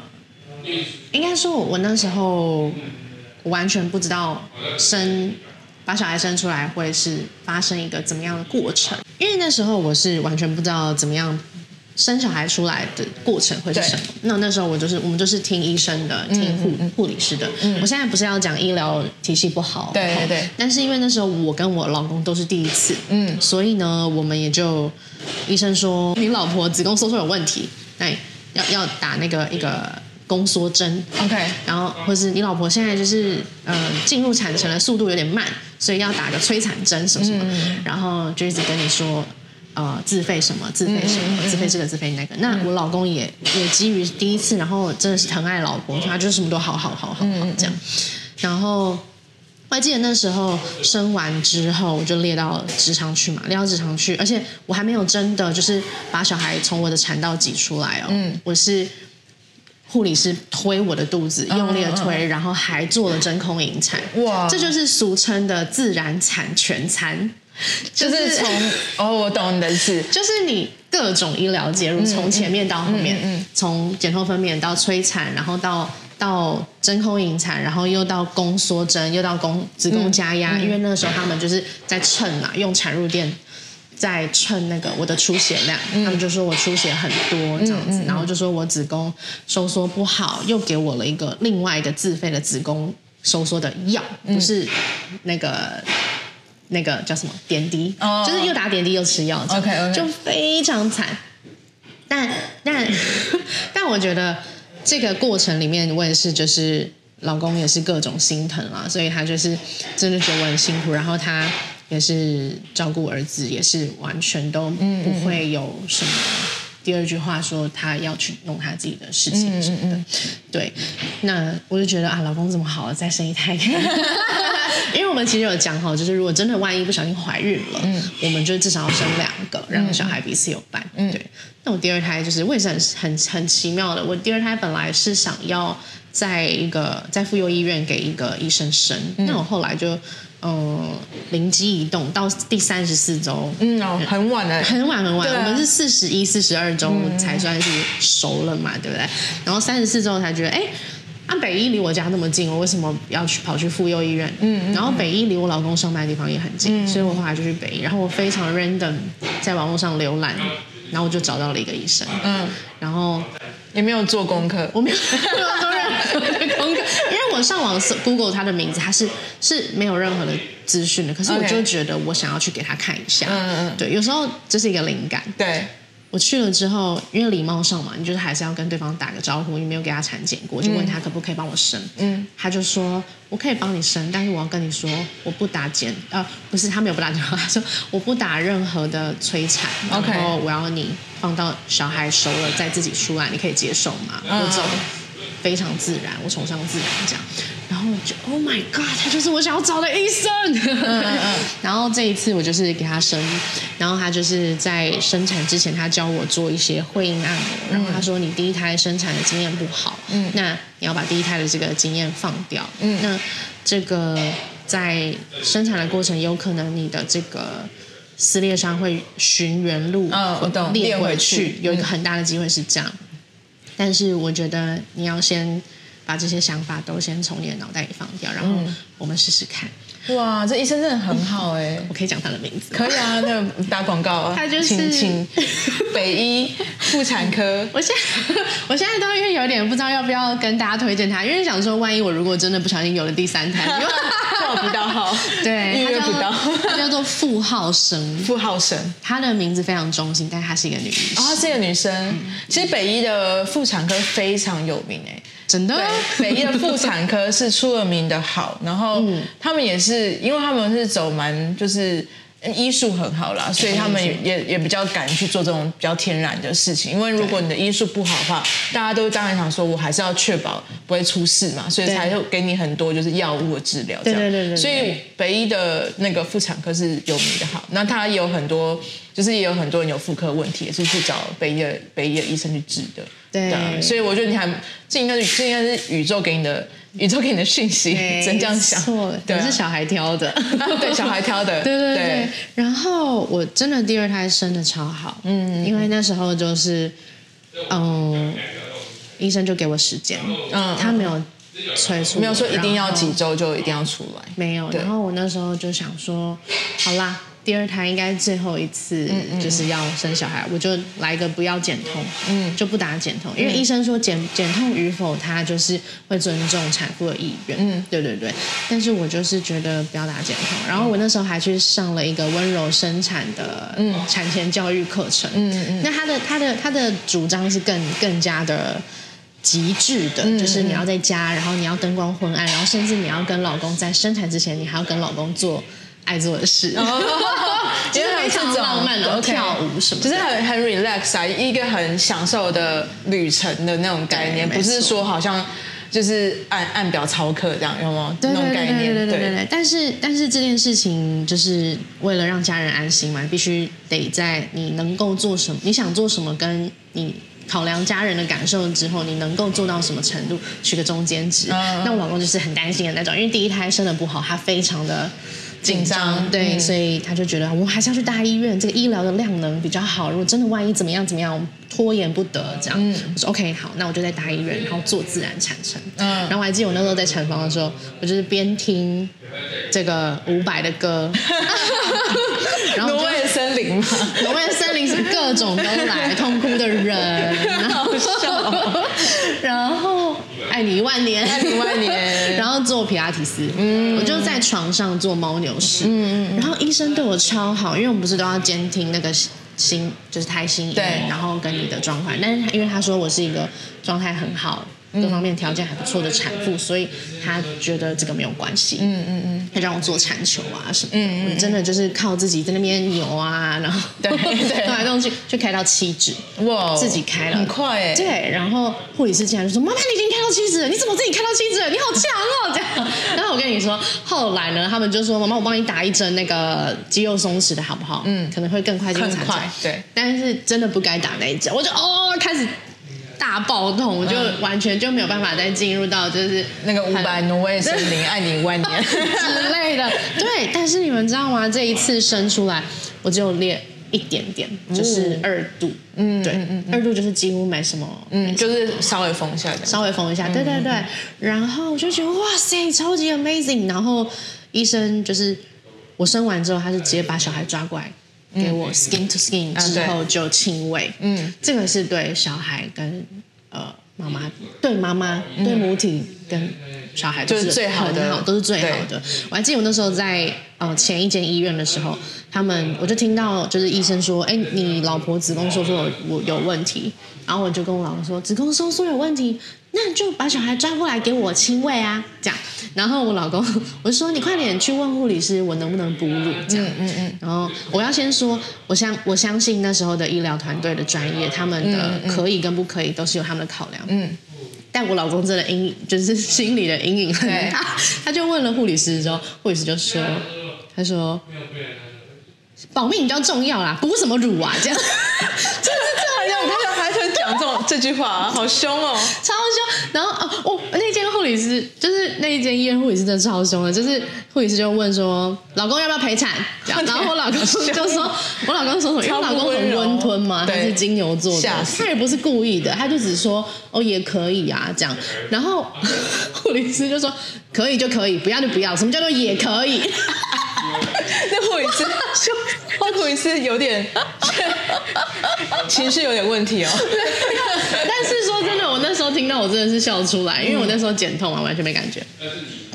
应该说，我那时候完全不知道生把小孩生出来会是发生一个怎么样的过程，因为那时候我是完全不知道怎么样生小孩出来的过程会是什么？那那时候我就是我们就是听医生的，听护、嗯、护理师的。嗯、我现在不是要讲医疗体系不好，
对对对。
但是因为那时候我跟我老公都是第一次，嗯，所以呢，我们也就医生说你老婆子宫收缩有问题，哎，要要打那个一个宫缩针
，OK。
然后或是你老婆现在就是呃进入产程的速度有点慢，所以要打个催产针什么什么，嗯、然后就一直跟你说。呃，自费什么？自费什么？嗯、自费这个，自费那个。嗯、那我老公也也基于第一次，然后真的是疼爱老婆，他就什么都好好好好好这样。嗯、然后我还记得那时候生完之后，我就列到直肠去嘛，列到直肠去，而且我还没有真的就是把小孩从我的产道挤出来哦。嗯，我是护理师推我的肚子，用力的推，嗯、然后还做了真空引产。哇，这就是俗称的自然产全餐。
就是从哦，我懂你的意思，
就是你各种医疗介入，从前面到后面，从减痛分娩到催产，然后到到真空引产，然后又到宫缩针，又到宫子宫加压，因为那个时候他们就是在称嘛，用产褥垫在称那个我的出血量，他们就说我出血很多这样子，然后就说我子宫收缩不好，又给我了一个另外一个自费的子宫收缩的药，不是那个。那个叫什么点滴，oh, 就是又打点滴又吃药
，OK OK，
就非常惨。但但 [LAUGHS] 但我觉得这个过程里面，我也是就是老公也是各种心疼啊，所以他就是真的觉得我很辛苦，然后他也是照顾儿子，也是完全都不会有什么。第二句话说他要去弄他自己的事情什么的，嗯嗯嗯对，那我就觉得啊，老公这么好，再生一胎，[LAUGHS] 因为我们其实有讲好，就是如果真的万一不小心怀孕了，嗯，我们就至少要生两个，让小孩彼此有伴，嗯，对。那我第二胎就是我也是很很很奇妙的，我第二胎本来是想要在一个在妇幼医院给一个医生生，嗯、那我后来就。嗯，灵机一动，到第三十四周，
嗯哦，很晚了，
很晚很晚，啊、我们是四十一、四十二周才算是熟了嘛，嗯、对不对？然后三十四周才觉得，哎，啊，北医离我家那么近，我为什么要去跑去妇幼医院？嗯，然后北医离我老公上班的地方也很近，嗯、所以我后来就去北医。然后我非常 random 在网络上浏览，然后我就找到了一个医生，嗯，然后
也没有做功课，
我没有 [LAUGHS] 做任何的功课。我上网搜 Google 他的名字，他是是没有任何的资讯的。可是我就觉得我想要去给他看一下。嗯嗯。对，有时候这是一个灵感。
对。
我去了之后，因为礼貌上嘛，你就是还是要跟对方打个招呼。你没有给他产检过，就问他可不可以帮我生。嗯。他就说：“我可以帮你生，但是我要跟你说，我不打检。呃，不是，他没有不打电话，他说我不打任何的催产。然后我要你放到小孩熟了再自己出来，你可以接受吗？我走。非常自然，我崇尚自然这样，然后就 Oh my God，他就是我想要找的医生。嗯嗯嗯。然后这一次我就是给他生，然后他就是在生产之前，他教我做一些会阴按摩。然后他说：“你第一胎生产的经验不好，嗯，那你要把第一胎的这个经验放掉。嗯，那这个在生产的过程，有可能你的这个撕裂伤会循原路嗯，我懂裂回去，有一个很大的机会是这样。”但是我觉得你要先把这些想法都先从你的脑袋里放掉，然后我们试试看。
哇，这医生真的很好哎！
我可以讲他的名字，
可以啊，那打广告啊。
他就是
请请 [LAUGHS] 北医妇产科。
我现在 [LAUGHS] 我现在都因为有点不知道要不要跟大家推荐他，因为想说万一我如果真的不小心有了第三胎，[LAUGHS]
叫不到号，
对，
预约不到。
他叫做傅浩生，
傅浩生，
他的名字非常中性，但他是一个女医生。
哦，她是一个女生。其实北医的妇产科非常有名哎。
真的，
北医的妇产科是出了名的好，然后他们也是，因为他们是走蛮就是医术很好啦，所以他们也也也比较敢去做这种比较天然的事情。因为如果你的医术不好的话，大家都当然想说，我还是要确保不会出事嘛，所以才会给你很多就是药物的治疗这样。对对对对。所以北医的那个妇产科是有名的好，那他也有很多，就是也有很多人有妇科问题，也是去找北医的北医的医生去治的。对，所以我觉得你还这应该是这应该是宇宙给你的宇宙给你的讯息，真这样想。
错，对，是小孩挑的，[LAUGHS]
对，小孩挑的，[LAUGHS]
对对对。然后我真的第二胎生的超好，嗯，因为那时候就是，嗯，医生就给我时间，嗯，他没有催促，
没有说一定要几周就一定要出来，
没有。然后我那时候就想说，好啦。第二胎应该最后一次就是要生小孩，我就来个不要减痛，嗯，就不打减痛，因为医生说减减痛与否，他就是会尊重产妇的意愿，嗯，对对对。但是我就是觉得不要打减痛，然后我那时候还去上了一个温柔生产的产前教育课程，嗯嗯，那他的他的他的主张是更更加的极致的，就是你要在家，然后你要灯光昏暗，然后甚至你要跟老公在生产之前，你还要跟老公做。爱做的事，[LAUGHS] 就是非常浪漫的跳舞什么，
就是很很 relax 啊，一个很享受的旅程的那种概念，不是说好像就是按按表操课这样，有没有？那种概念，
对对对对。但是但是这件事情就是为了让家人安心嘛，必须得在你能够做什么，你想做什么，跟你考量家人的感受之后，你能够做到什么程度，取个中间值。那我老公就是很担心的那种，因为第一胎生的不好，他非常的。紧张，对，嗯、所以他就觉得我还是要去大医院，这个医疗的量能比较好。如果真的万一怎么样怎么样，拖延不得这样。嗯、我说 OK，好，那我就在大医院，然后做自然产程。嗯，然后我还记得我那时候在产房的时候，我就是边听这个伍佰的歌，[LAUGHS]
然后挪威森林嘛，
挪威森林是各种都来痛哭的人，[LAUGHS] [LAUGHS] 然后然后。爱你一万年，
爱你一万年。[LAUGHS]
然后做皮拉提斯，嗯，我就在床上做猫牛式，嗯，然后医生对我超好，因为我们不是都要监听那个心，就是胎心音，对，然后跟你的状况，但是因为他说我是一个状态很好。各方面条件还不错的产妇，所以他觉得这个没有关系。嗯嗯嗯，他让我做产球啊什么的，嗯嗯，真的就是靠自己在那边扭啊，然后对 [LAUGHS] 对，动来动去就开到七指，哇，自己开了，
很快哎。对，然后护理师进来就说：“妈妈，你已经开到七指了，你怎么自己开到七指了？你好强哦！”这样。[LAUGHS] 然后我跟你说，后来呢，他们就说：“妈妈，我帮你打一针那个肌肉松弛的好不好？嗯，可能会更快进产程。”对，但是真的不该打那一针，我就哦开始。大爆痛，我就完全就没有办法再进入到就是那个五百挪威森林爱你一万年之
类的。对，但是你们知道吗？这一次生出来，我只有裂一点点，就是二度。嗯，对，二度就是几乎没什么，
嗯，就是稍微缝一下，
稍微缝一下。对对对。然后我就觉得哇塞，超级 amazing。然后医生就是我生完之后，他是直接把小孩抓过来。给我 skin to skin 之后就亲喂，嗯，这个是对小孩跟呃妈妈，对妈妈对母体跟小孩都是最好的，好都是最好的。我还记得我那时候在呃前一间医院的时候，他们我就听到就是医生说，哎，你老婆子宫收缩有我有问题，然后我就跟我老公说，子宫收缩有问题。那你就把小孩抓过来给我亲喂啊，这样。然后我老公 [LAUGHS] 我就说，你快点去问护理师，我能不能哺乳？这样，嗯嗯嗯。然后我要先说，我相我相信那时候的医疗团队的专业，他们的可以跟不可以都是有他们的考量。嗯。但我老公真的阴影，就是心里的阴影很大。[LAUGHS] 他就问了护理师之后，护理师就说，他说，保命比较重要啦，补什么乳啊？这样，[LAUGHS] 真的这句话，好凶哦，超凶。然后哦，哦，那间护理师就是那一间医院护理师真的超凶的，就是护理师就问说，老公要不要陪产？这样，[LAUGHS] 然后我老公就说，我老公说什么？因为我老公很温吞嘛，他是金牛座的，他也不是故意的，他就只说哦也可以啊这样。然后护理师就说可以就可以，不要就不要，什么叫做也可以？[LAUGHS]
那护理师就，那护理师有点 [LAUGHS] 情绪有点问题哦。[LAUGHS]
但是说真的，我那时候听到我真的是笑出来，因为我那时候减痛啊，完全没感觉。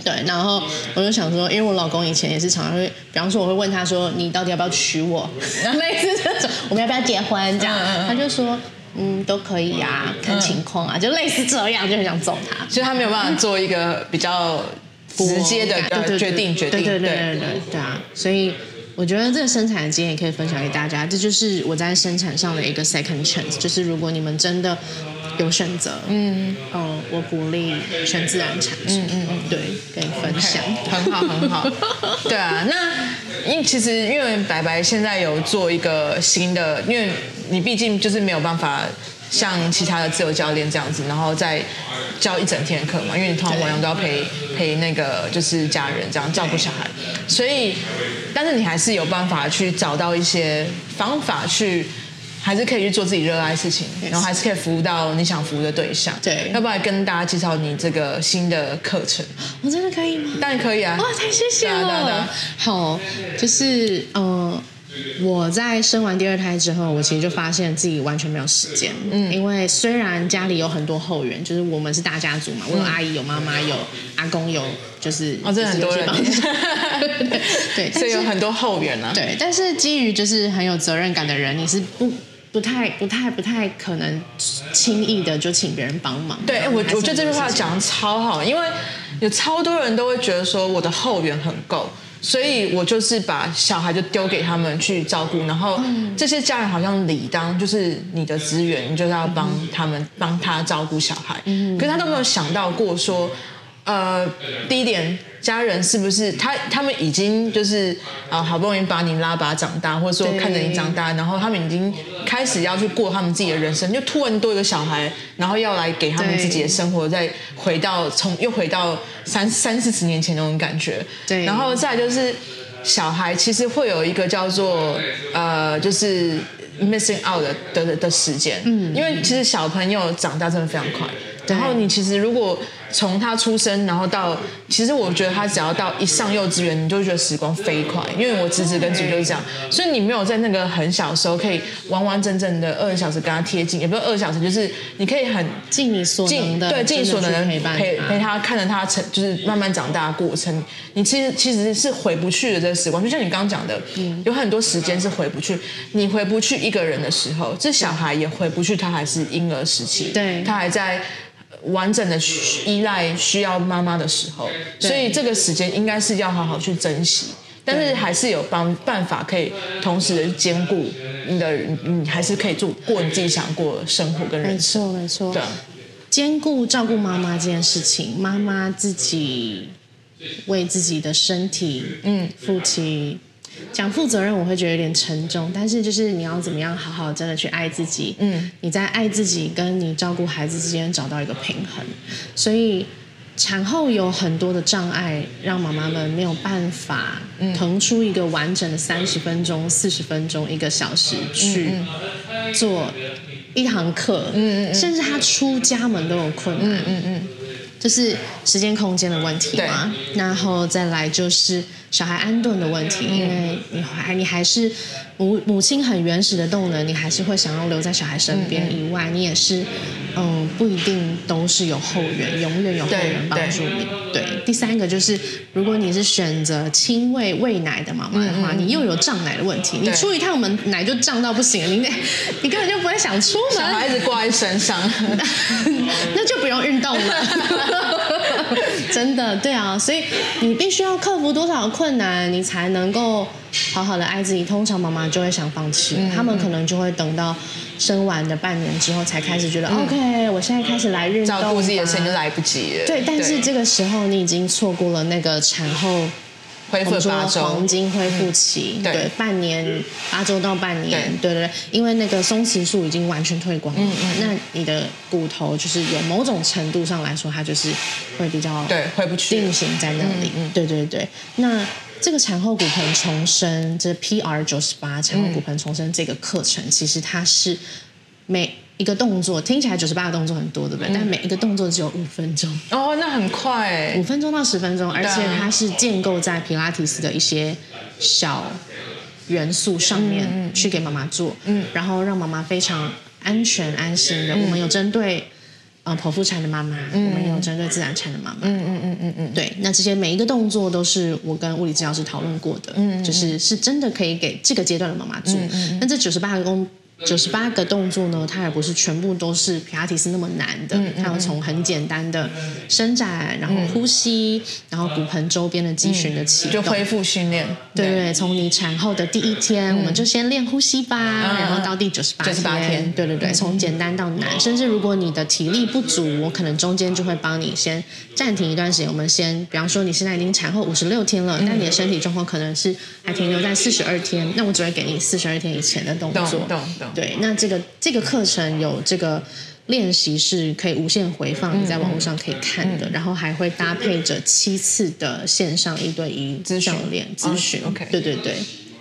对，然后我就想说，因为我老公以前也是常常会，比方说我会问他说，你到底要不要娶我？[LAUGHS] 类似这种，我们要不要结婚？这样，他就说，嗯，都可以啊，看情况啊，就类似这样，就很想揍他。
所以他没有办法做一个比较。直接的决定，决定，对对对对
对啊！所以我觉得这个生产的经验也可以分享给大家。这就是我在生产上的一个 second chance，就是如果你们真的有选择，嗯嗯，我鼓励全自然产程，嗯嗯嗯，对，跟你分享
，okay, 很好很好。[LAUGHS] 对啊，那因其实因为白白现在有做一个新的，因为你毕竟就是没有办法。像其他的自由教练这样子，然后再教一整天的课嘛，因为你通常晚上都要陪陪那个就是家人这样照顾小孩，所以，但是你还是有办法去找到一些方法去还是可以去做自己热爱的事情，然后还是可以服务到你想服务的对象。
对，
要不要跟大家介绍你这个新的课程？
我真的可以吗？
当然可以啊！
哇，太谢谢了。
对啊对啊
好，就是呃。我在生完第二胎之后，我其实就发现自己完全没有时间。嗯，因为虽然家里有很多后援，就是我们是大家族嘛，我有阿姨，有妈妈，有阿公，有就是
哦，这很多人。[LAUGHS]
对，
所以有很多后援啊。
对，但是基于就是很有责任感的人，你是不不太不太不太可能轻易的就请别人帮忙。
对，我我觉得这句话讲得超好，因为有超多人都会觉得说我的后援很够。所以我就是把小孩就丢给他们去照顾，然后这些家人好像理当就是你的资源，你就是要帮他们帮他照顾小孩，可是他都没有想到过说，呃，第一点。家人是不是他？他们已经就是啊，好不容易把你拉拔长大，或者说看着你长大，然后他们已经开始要去过他们自己的人生，就突然多一个小孩，然后要来给他们自己的生活，再回到从又回到三三四十年前那种感觉。
对，
然后再就是小孩其实会有一个叫做呃，就是 missing out 的的的，的时间，嗯，因为其实小朋友长大真的非常快，然后你其实如果。从他出生，然后到其实我觉得他只要到一上幼稚园，你就会觉得时光飞快。因为我侄子跟侄女就是这样，所以你没有在那个很小的时候可以完完整整的二十小时跟他贴近，也不是二十小时，就是你可以很
尽你所能的，
对，尽你所能的
陪伴
陪陪他，看着他成就是慢慢长大的过程。你其实其实是回不去的这个时光，就像你刚刚讲的，嗯，有很多时间是回不去。你回不去一个人的时候，这小孩也回不去，他还是婴儿时期，
对，
他还在。完整的依赖需要妈妈的时候，所以这个时间应该是要好好去珍惜。但是还是有帮办法可以同时的兼顾你的，你还是可以做过你自己想过的生活跟人生。
没错，没错。对，兼顾照顾妈妈这件事情，妈妈自己为自己的身体，嗯，负起。讲负责任，我会觉得有点沉重，但是就是你要怎么样好好真的去爱自己，嗯，你在爱自己跟你照顾孩子之间找到一个平衡。所以产后有很多的障碍，让妈妈们没有办法腾出一个完整的三十分钟、四十分钟、一个小时去做一堂课，嗯嗯，甚至她出家门都有困难，嗯嗯嗯，就是时间空间的问题嘛，然后再来就是。小孩安顿的问题，因为你还你还是母母亲很原始的动能，你还是会想要留在小孩身边。以外，你也是，嗯，不一定都是有后援，永远有后援帮助你。对，第三个就是，如果你是选择亲喂喂奶的妈妈的话，你又有胀奶的问题，你出一趟门奶就胀到不行了，你你根本就不会想出门，
小孩子挂在身上，[LAUGHS]
那就不用运动了。[LAUGHS] 真的，对啊，所以你必须要克服多少困难，你才能够好好的爱自己。通常妈妈就会想放弃，嗯、他们可能就会等到生完的半年之后才开始觉得、嗯、OK，我现在开始来运动，
照顾自己的身体就来不及了。
对，但是这个时候你已经错过了那个产后。
恢复八周，
黄金恢复期，嗯、对，对，半年八周到半年，对，对对对，因为那个松弛素已经完全退光了，嗯嗯，那你的骨头就是有某种程度上来说，它就是会比较
对回不去，
定型在那里，嗯嗯，对对对。那这个产后骨盆重生，这 PR 九十八产后骨盆重生这个课程，嗯、其实它是每。一个动作听起来九十八个动作很多，对不对？嗯、但每一个动作只有五分钟
哦，那很快，
五分钟到十分钟，而且它是建构在皮拉提斯的一些小元素上面去给妈妈做，嗯，然后让妈妈非常安全安心的。嗯、我们有针对呃剖腹产的妈妈，嗯、我们有针对自然产的妈妈，嗯嗯嗯嗯嗯，对。那这些每一个动作都是我跟物理治疗师讨论过的，嗯，就是是真的可以给这个阶段的妈妈做。那、这九十八个工。九十八个动作呢，它也不是全部都是皮拉提斯那么难的，它要从很简单的伸展，然后呼吸，嗯、然后骨盆周边的肌群的启动，
就恢复训练。
对对，从你产后的第一天，嗯、我们就先练呼吸吧，嗯、然后到第九十八天，对对对，从简单到难，嗯、甚至如果你的体力不足，我可能中间就会帮你先暂停一段时间。我们先，比方说你现在已经产后五十六天了，嗯、但你的身体状况可能是还停留在四十二天，那我只会给你四十二天以前的动作。对，那这个这个课程有这个练习是可以无限回放，你在网络上可以看的，然后还会搭配着七次的线上一对一教练咨询。咨询 OK，对对对，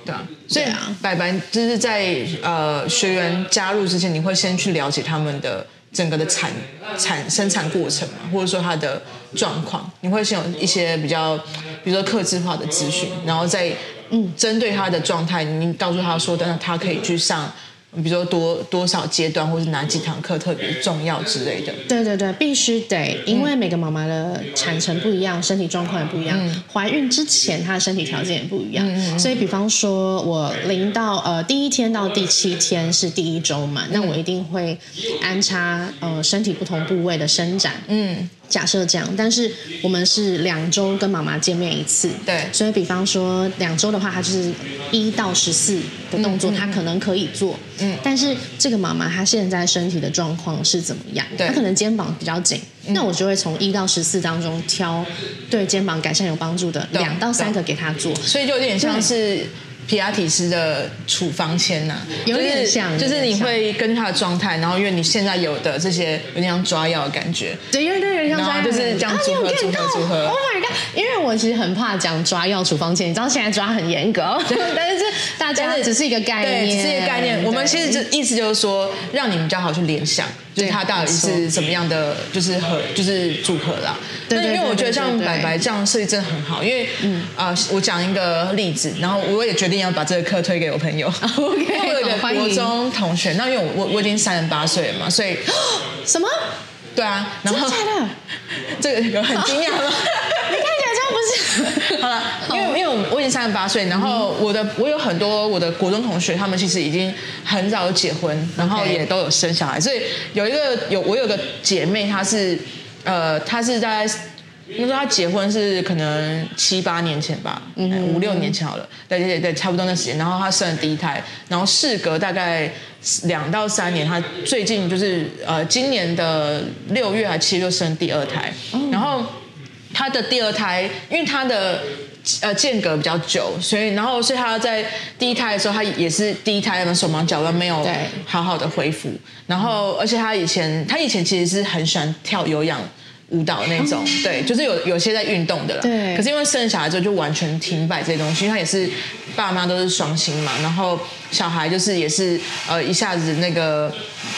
对啊，所以啊，白白就是在呃学员加入之前，你会先去了解他们的整个的产产生产过程嘛，或者说他的状况，你会先有一些比较，比如说客制化的咨询，然后再嗯针对他的状态，你告诉他说，等等他可以去上。比如说多多少阶段，或是哪几堂课特别重要之类的。
对对对，必须得，因为每个妈妈的产程不一样，身体状况也不一样。嗯、怀孕之前她的身体条件也不一样，嗯、所以比方说我零到呃第一天到第七天是第一周嘛，嗯、那我一定会安插呃身体不同部位的伸展。嗯。假设这样，但是我们是两周跟妈妈见面一次，
对，
所以比方说两周的话，她就是一到十四的动作，她、嗯、可能可以做，嗯，但是这个妈妈她现在身体的状况是怎么样？对，她可能肩膀比较紧，嗯、那我就会从一到十四当中挑对肩膀改善有帮助的两到三个给她做，
所以就有点像是。皮亚提斯的处方签呐，
有点像，
就是你会跟他的状态，然后因为你现在有的这些有点像抓药的感觉，
对，有点有点像抓药，
就是这样组合组合组合。
Oh my god！因为我其实很怕讲抓药处方签，你知道现在抓很严格，[LAUGHS] 但是大家只是一个概念，
只是一个概念。我们其实就意思就是说，让你们比较好去联想。就是它到底是什么样的，就是和就是组合啦。那因为我觉得像白白这样设计真的很好，因为嗯啊，我讲一个例子，然后我也决定要把这个课推给我朋友。[LAUGHS] 我有一个国中同学，那因为我我我已经三十八岁了嘛，所以 [GASPS]
什么？
对啊，然
后？[LAUGHS]
这个有很
惊讶吗？[LAUGHS] [LAUGHS]
好了，因为因为我我已经三十八岁，然后我的我有很多我的国中同学，他们其实已经很早就结婚，然后也都有生小孩，所以有一个有我有个姐妹，她是呃，她是在那时候她结婚是可能七八年前吧，五六年前好了，对对对，差不多那时间，然后她生了第一胎，然后事隔大概。两到三年，她最近就是呃，今年的六月还七月就生第二胎，然后她的第二胎，因为他的呃间隔比较久，所以然后所以他在第一胎的时候，他也是第一胎嘛，手忙脚乱，没有好好的恢复，然后而且他以前他以前其实是很喜欢跳有氧舞蹈那种，对，就是有有些在运动的啦，对，可是因为生小孩之后就完全停摆这些东西，因为他也是爸妈都是双薪嘛，然后。小孩就是也是呃一下子那个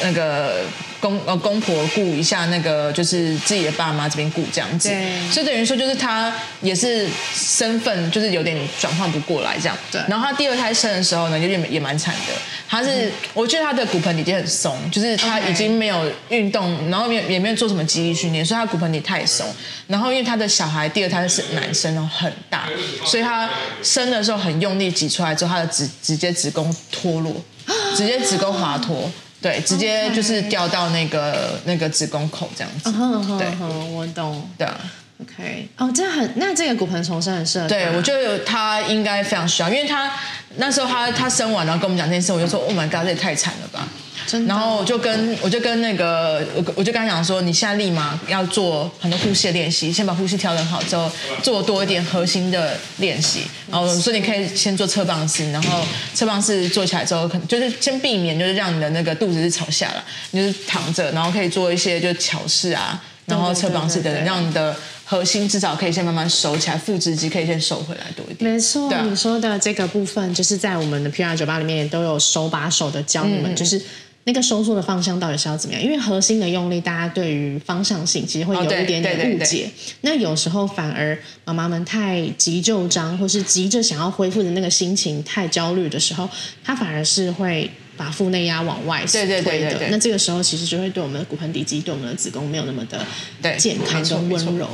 那个公呃公婆顾一下那个就是自己的爸妈这边顾这样子，所以等于说就是他也是身份就是有点转换不过来这样。对。然后他第二胎生的时候呢，就也也蛮惨的。他是、嗯、我觉得他的骨盆底肌很松，就是他已经没有运动，然后也也没有做什么肌力训练，所以他骨盆底太松。然后因为他的小孩第二胎是男生，然后很大，所以他生的时候很用力挤出来之后，他的直直接子宫。脱落，直接子宫滑脱，对，直接就是掉到那个.那个子宫口这样子，uh，uh huh, 我懂，对啊
，OK，哦，这很，那这个骨盆重生很适合，
对我觉得他应该非常需要，因为他那时候他他生完然后跟我们讲这件事，我就说，Oh my God，这也太惨了吧。然后我就跟我就跟那个我我就跟他讲说，你现在立马要做很多呼吸的练习，先把呼吸调整好之后，做多一点核心的练习。然后所以你可以先做侧棒式，然后侧棒式做起来之后，可能就是先避免就是让你的那个肚子是朝下了，你就是躺着，然后可以做一些就是桥式啊，然后侧棒式等等，让你的核心至少可以先慢慢收起来，腹直肌可以先收回来多一点。
没错，啊、你说的这个部分，就是在我们的 PR 酒吧里面也都有手把手的教你们，嗯、就是。那个收缩的方向到底是要怎么样？因为核心的用力，大家对于方向性其实会有一点点误解。那有时候反而妈妈们太急就章，或是急着想要恢复的那个心情太焦虑的时候，她反而是会把腹内压往外推的。对对对对对。那这个时候其实就会对我们的骨盆底肌、对我们的子宫没有那么的健康跟温柔。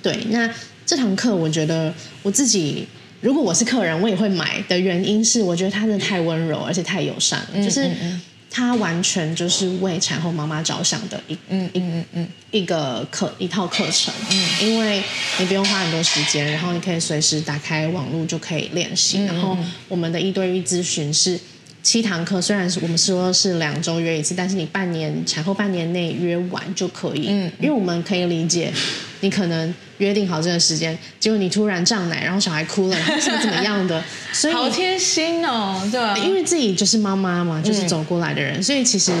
对，那这堂课我觉得我自己如果我是客人，我也会买的原因是，我觉得它真的太温柔，而且太友善了，嗯、就是。嗯嗯它完全就是为产后妈妈着想的一嗯嗯嗯嗯。一个课一套课程，嗯，因为你不用花很多时间，然后你可以随时打开网络就可以练习，嗯、然后我们的一对一咨询是七堂课，虽然是我们说是两周约一次，但是你半年产后半年内约完就可以，嗯，因为我们可以理解你可能。约定好这个时间，结果你突然胀奶，然后小孩哭了，然后怎么怎么样的，所以
好贴心哦，对吧？
因为自己就是妈妈嘛，就是走过来的人，嗯、所以其实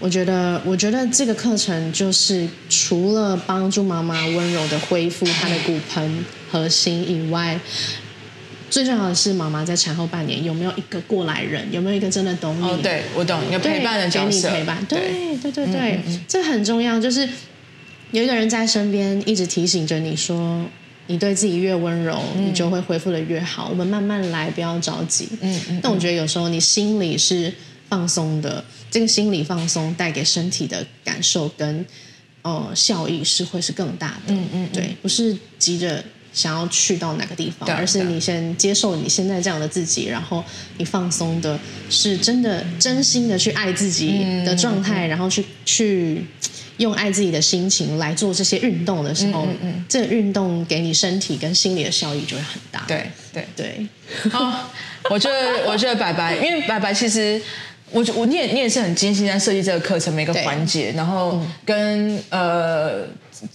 我觉得，我觉得这个课程就是除了帮助妈妈温柔的恢复她的骨盆核心以外，最重要的是，妈妈在产后半年有没有一个过来人，有没有一个真的懂你？
哦，对，我懂，一个陪伴的角色，
给你陪伴，对对对对，
嗯嗯
这很重要，就是有一个人在身边一直提醒着你说，你对自己越温柔，嗯、你就会恢复的越好。我们慢慢来，不要着急。嗯嗯。但我觉得有时候你心里是放松的，这个心理放松带给身体的感受跟呃效益是会是更大的。嗯嗯。对，不是急着。想要去到哪个地方，而是你先接受你现在这样的自己，然后你放松的，是真的真心的去爱自己的状态，然后去去用爱自己的心情来做这些运动的时候，这个运动给你身体跟心理的效益就会很大。
对对
对。
好，我觉得 [LAUGHS] 我觉得白白，因为白白其实我我你也你也是很精心在设计这个课程每个环节，然后跟呃。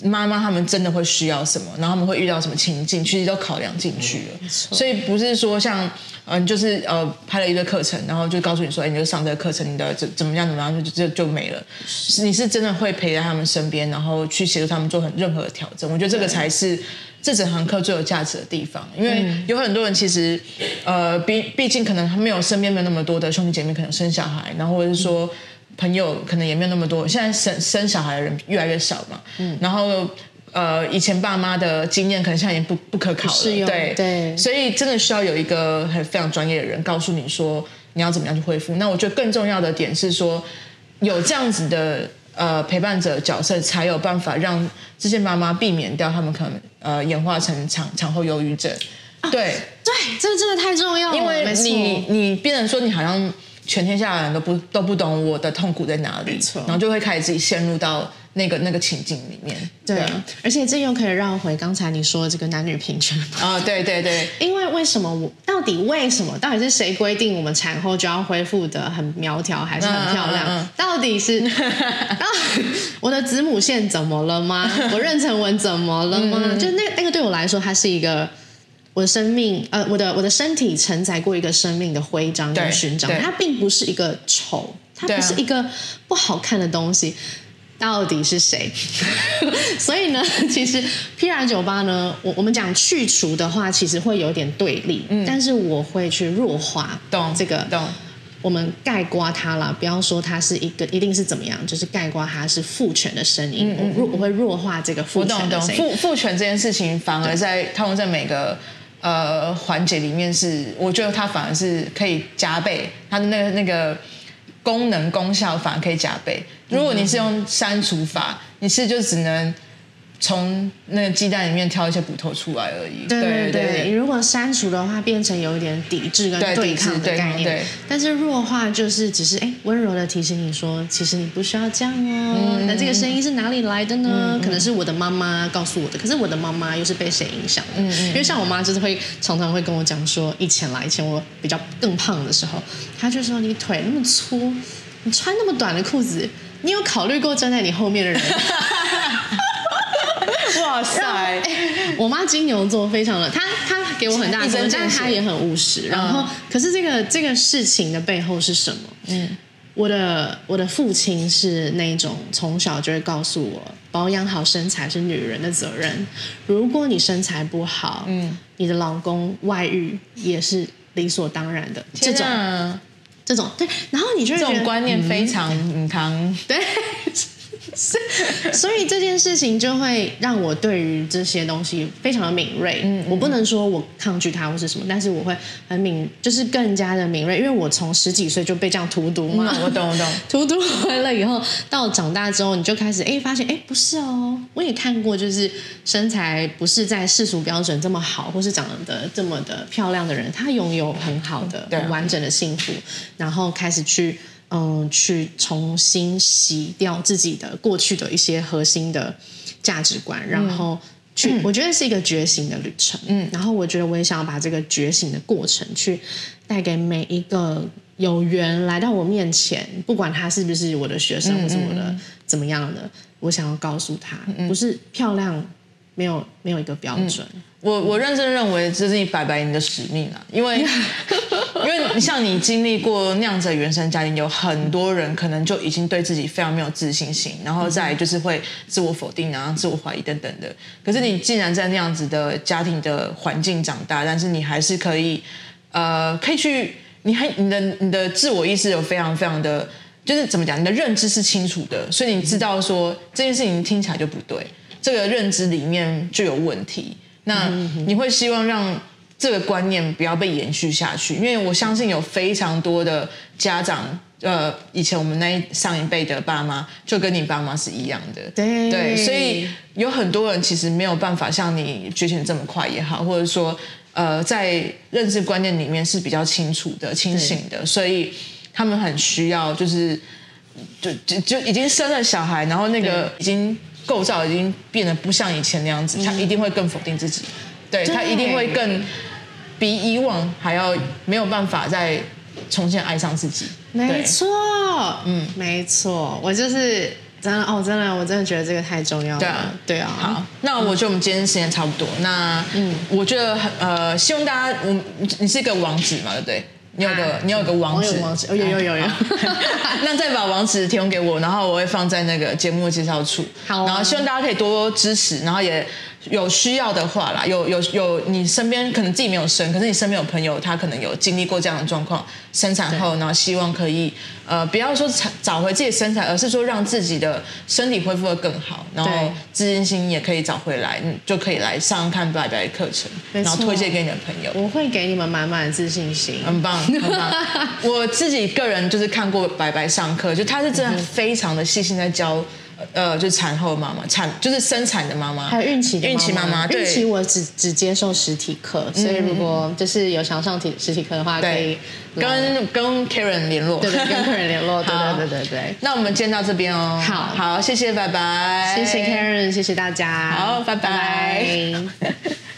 妈妈他们真的会需要什么，然后他们会遇到什么情境，其实都考量进去了。嗯、所以不是说像嗯，就是呃，拍了一个课程，然后就告诉你说，哎，你就上这个课程，你的怎怎么样怎么样，就就就没了。是你是真的会陪在他们身边，然后去协助他们做很任何的调整。我觉得这个才是这整堂课最有价值的地方。因为有很多人其实呃，毕毕竟可能他没有身边没有那么多的兄弟姐妹，可能生小孩，然后或者是说。嗯朋友可能也没有那么多，现在生生小孩的人越来越少嘛。嗯，然后呃，以前爸妈的经验可能现在也不不可考了，
对对。
所以真的需要有一个很非常专业的人告诉你说你要怎么样去恢复。那我觉得更重要的点是说，有这样子的呃陪伴者角色，才有办法让这些妈妈避免掉他们可能呃演化成产产后忧郁症。啊、对
对，这个真的太重要了，
因为你你变成说你好像。全天下的人都不都不懂我的痛苦在哪里，然后就会开始自己陷入到那个那个情境里面。
对，对而且这又可以绕回刚才你说的这个男女平权
啊、哦，对对对。[LAUGHS]
因为为什么我到底为什么到底是谁规定我们产后就要恢复的很苗条还是很漂亮？嗯嗯嗯、到底是 [LAUGHS] 到底我的子母线怎么了吗？[LAUGHS] 我妊娠纹怎么了吗？嗯、就那那个对我来说，它是一个。我的生命，呃，我的我的身体承载过一个生命的徽章跟勋章，它并不是一个丑，它不是一个不好看的东西。到底是谁？[LAUGHS] 所以呢，[LAUGHS] 其实 PR 酒吧呢，我我们讲去除的话，其实会有点对立，嗯，但是我会去弱化，懂这个，懂。我们盖刮它了，不要说它是一个一定是怎么样，就是盖刮它是父权的声音，嗯嗯我我会弱化这个父权的声音。
父父权这件事情，反而在套用在每个。呃，环节里面是，我觉得它反而是可以加倍，它的那个那个功能功效反而可以加倍。如果你是用删除法，你是就只能。从那个鸡蛋里面挑一些骨头出来而已。
对对对，对如果删除的话，变成有一点抵制跟对抗的概念。对，对但是弱化就是只是哎，温柔的提醒你说，其实你不需要这样哦。那、嗯、这个声音是哪里来的呢？嗯、可能是我的妈妈告诉我的。可是我的妈妈又是被谁影响的？因为像我妈就是会常常会跟我讲说，以前啦，以前我比较更胖的时候，她就说你腿那么粗，你穿那么短的裤子，你有考虑过站在你后面的人？[LAUGHS] [LAUGHS]
哇塞！
欸、我妈金牛座，非常的，她她给我很大的尊重，但她也很务实。然后，嗯、可是这个这个事情的背后是什么？嗯，我的我的父亲是那种从小就会告诉我，保养好身材是女人的责任。如果你身材不好，嗯，你的老公外遇也是理所当然的。这种这种对，然后你就觉得
这种观念非常嗯、[LAUGHS]
对。[LAUGHS] 所以这件事情就会让我对于这些东西非常的敏锐。嗯，我不能说我抗拒它或是什么，但是我会很敏，就是更加的敏锐，因为我从十几岁就被这样荼毒嘛。
我懂，我懂。[LAUGHS]
荼毒完了以后，到长大之后，你就开始哎发现哎不是哦，我也看过，就是身材不是在世俗标准这么好，或是长得这么的漂亮的人，他拥有很好的、很完整的幸福，然后开始去。嗯，去重新洗掉自己的过去的一些核心的价值观，然后去，嗯、我觉得是一个觉醒的旅程。嗯，然后我觉得我也想要把这个觉醒的过程，去带给每一个有缘来到我面前，不管他是不是我的学生或是我的怎么样的，我想要告诉他，不是漂亮没有没有一个标准。嗯、
我我认真认为这是你白白你的使命啊，因为 [LAUGHS] 因为像你经历过那样子的原生家庭，有很多人可能就已经对自己非常没有自信心，然后再就是会自我否定然后、自我怀疑等等的。可是你既然在那样子的家庭的环境长大，但是你还是可以呃，可以去，你还你的你的自我意识有非常非常的，就是怎么讲，你的认知是清楚的，所以你知道说这件事情听起来就不对。这个认知里面就有问题，那你会希望让这个观念不要被延续下去，因为我相信有非常多的家长，呃，以前我们那一上一辈的爸妈就跟你爸妈是一样的，
对，
对，所以有很多人其实没有办法像你觉醒这么快也好，或者说呃，在认知观念里面是比较清楚的、清醒的，所以他们很需要就是就就就已经生了小孩，然后那个已经。构造已经变得不像以前那样子，他一定会更否定自己，对，他一定会更比以往还要没有办法再重新爱上自己。
没错，嗯，没错，我就是真的哦，真的，我真的觉得这个太重要了。对啊，对啊。
好，那我觉得我们今天时间差不多。那嗯，我觉得呃，希望大家，我你是一个王子嘛，对不对？你有个，啊、你有个网址，
有有有有。[LAUGHS]
那再把网址提供给我，然后我会放在那个节目介绍处。
好、啊，
然后希望大家可以多多支持，然后也。有需要的话啦，有有有，你身边可能自己没有生，可是你身边有朋友，他可能有经历过这样的状况，生产后，然后希望可以呃，不要说找回自己的身材，而是说让自己的身体恢复的更好，然后自信心也可以找回来，你，就可以来上看白白的课程，然后推荐给你的朋友。
我会给你们满满的自信心，
很棒，很棒。[LAUGHS] 我自己个人就是看过白白上课，就他是真的非常的细心在教。呃，就是产后妈妈，产就是生产的妈妈，
还有孕期的
孕期妈妈。孕
期我只只接受实体课，所以如果就是有想上体实体课的话，可以
跟跟 Karen 联络，
对对，跟 Karen 联络，[LAUGHS] 对对对对对。
那我们今天到这边哦，
好。
好，谢谢，拜拜，
谢谢 Karen，谢谢大家，
好，拜拜。[LAUGHS]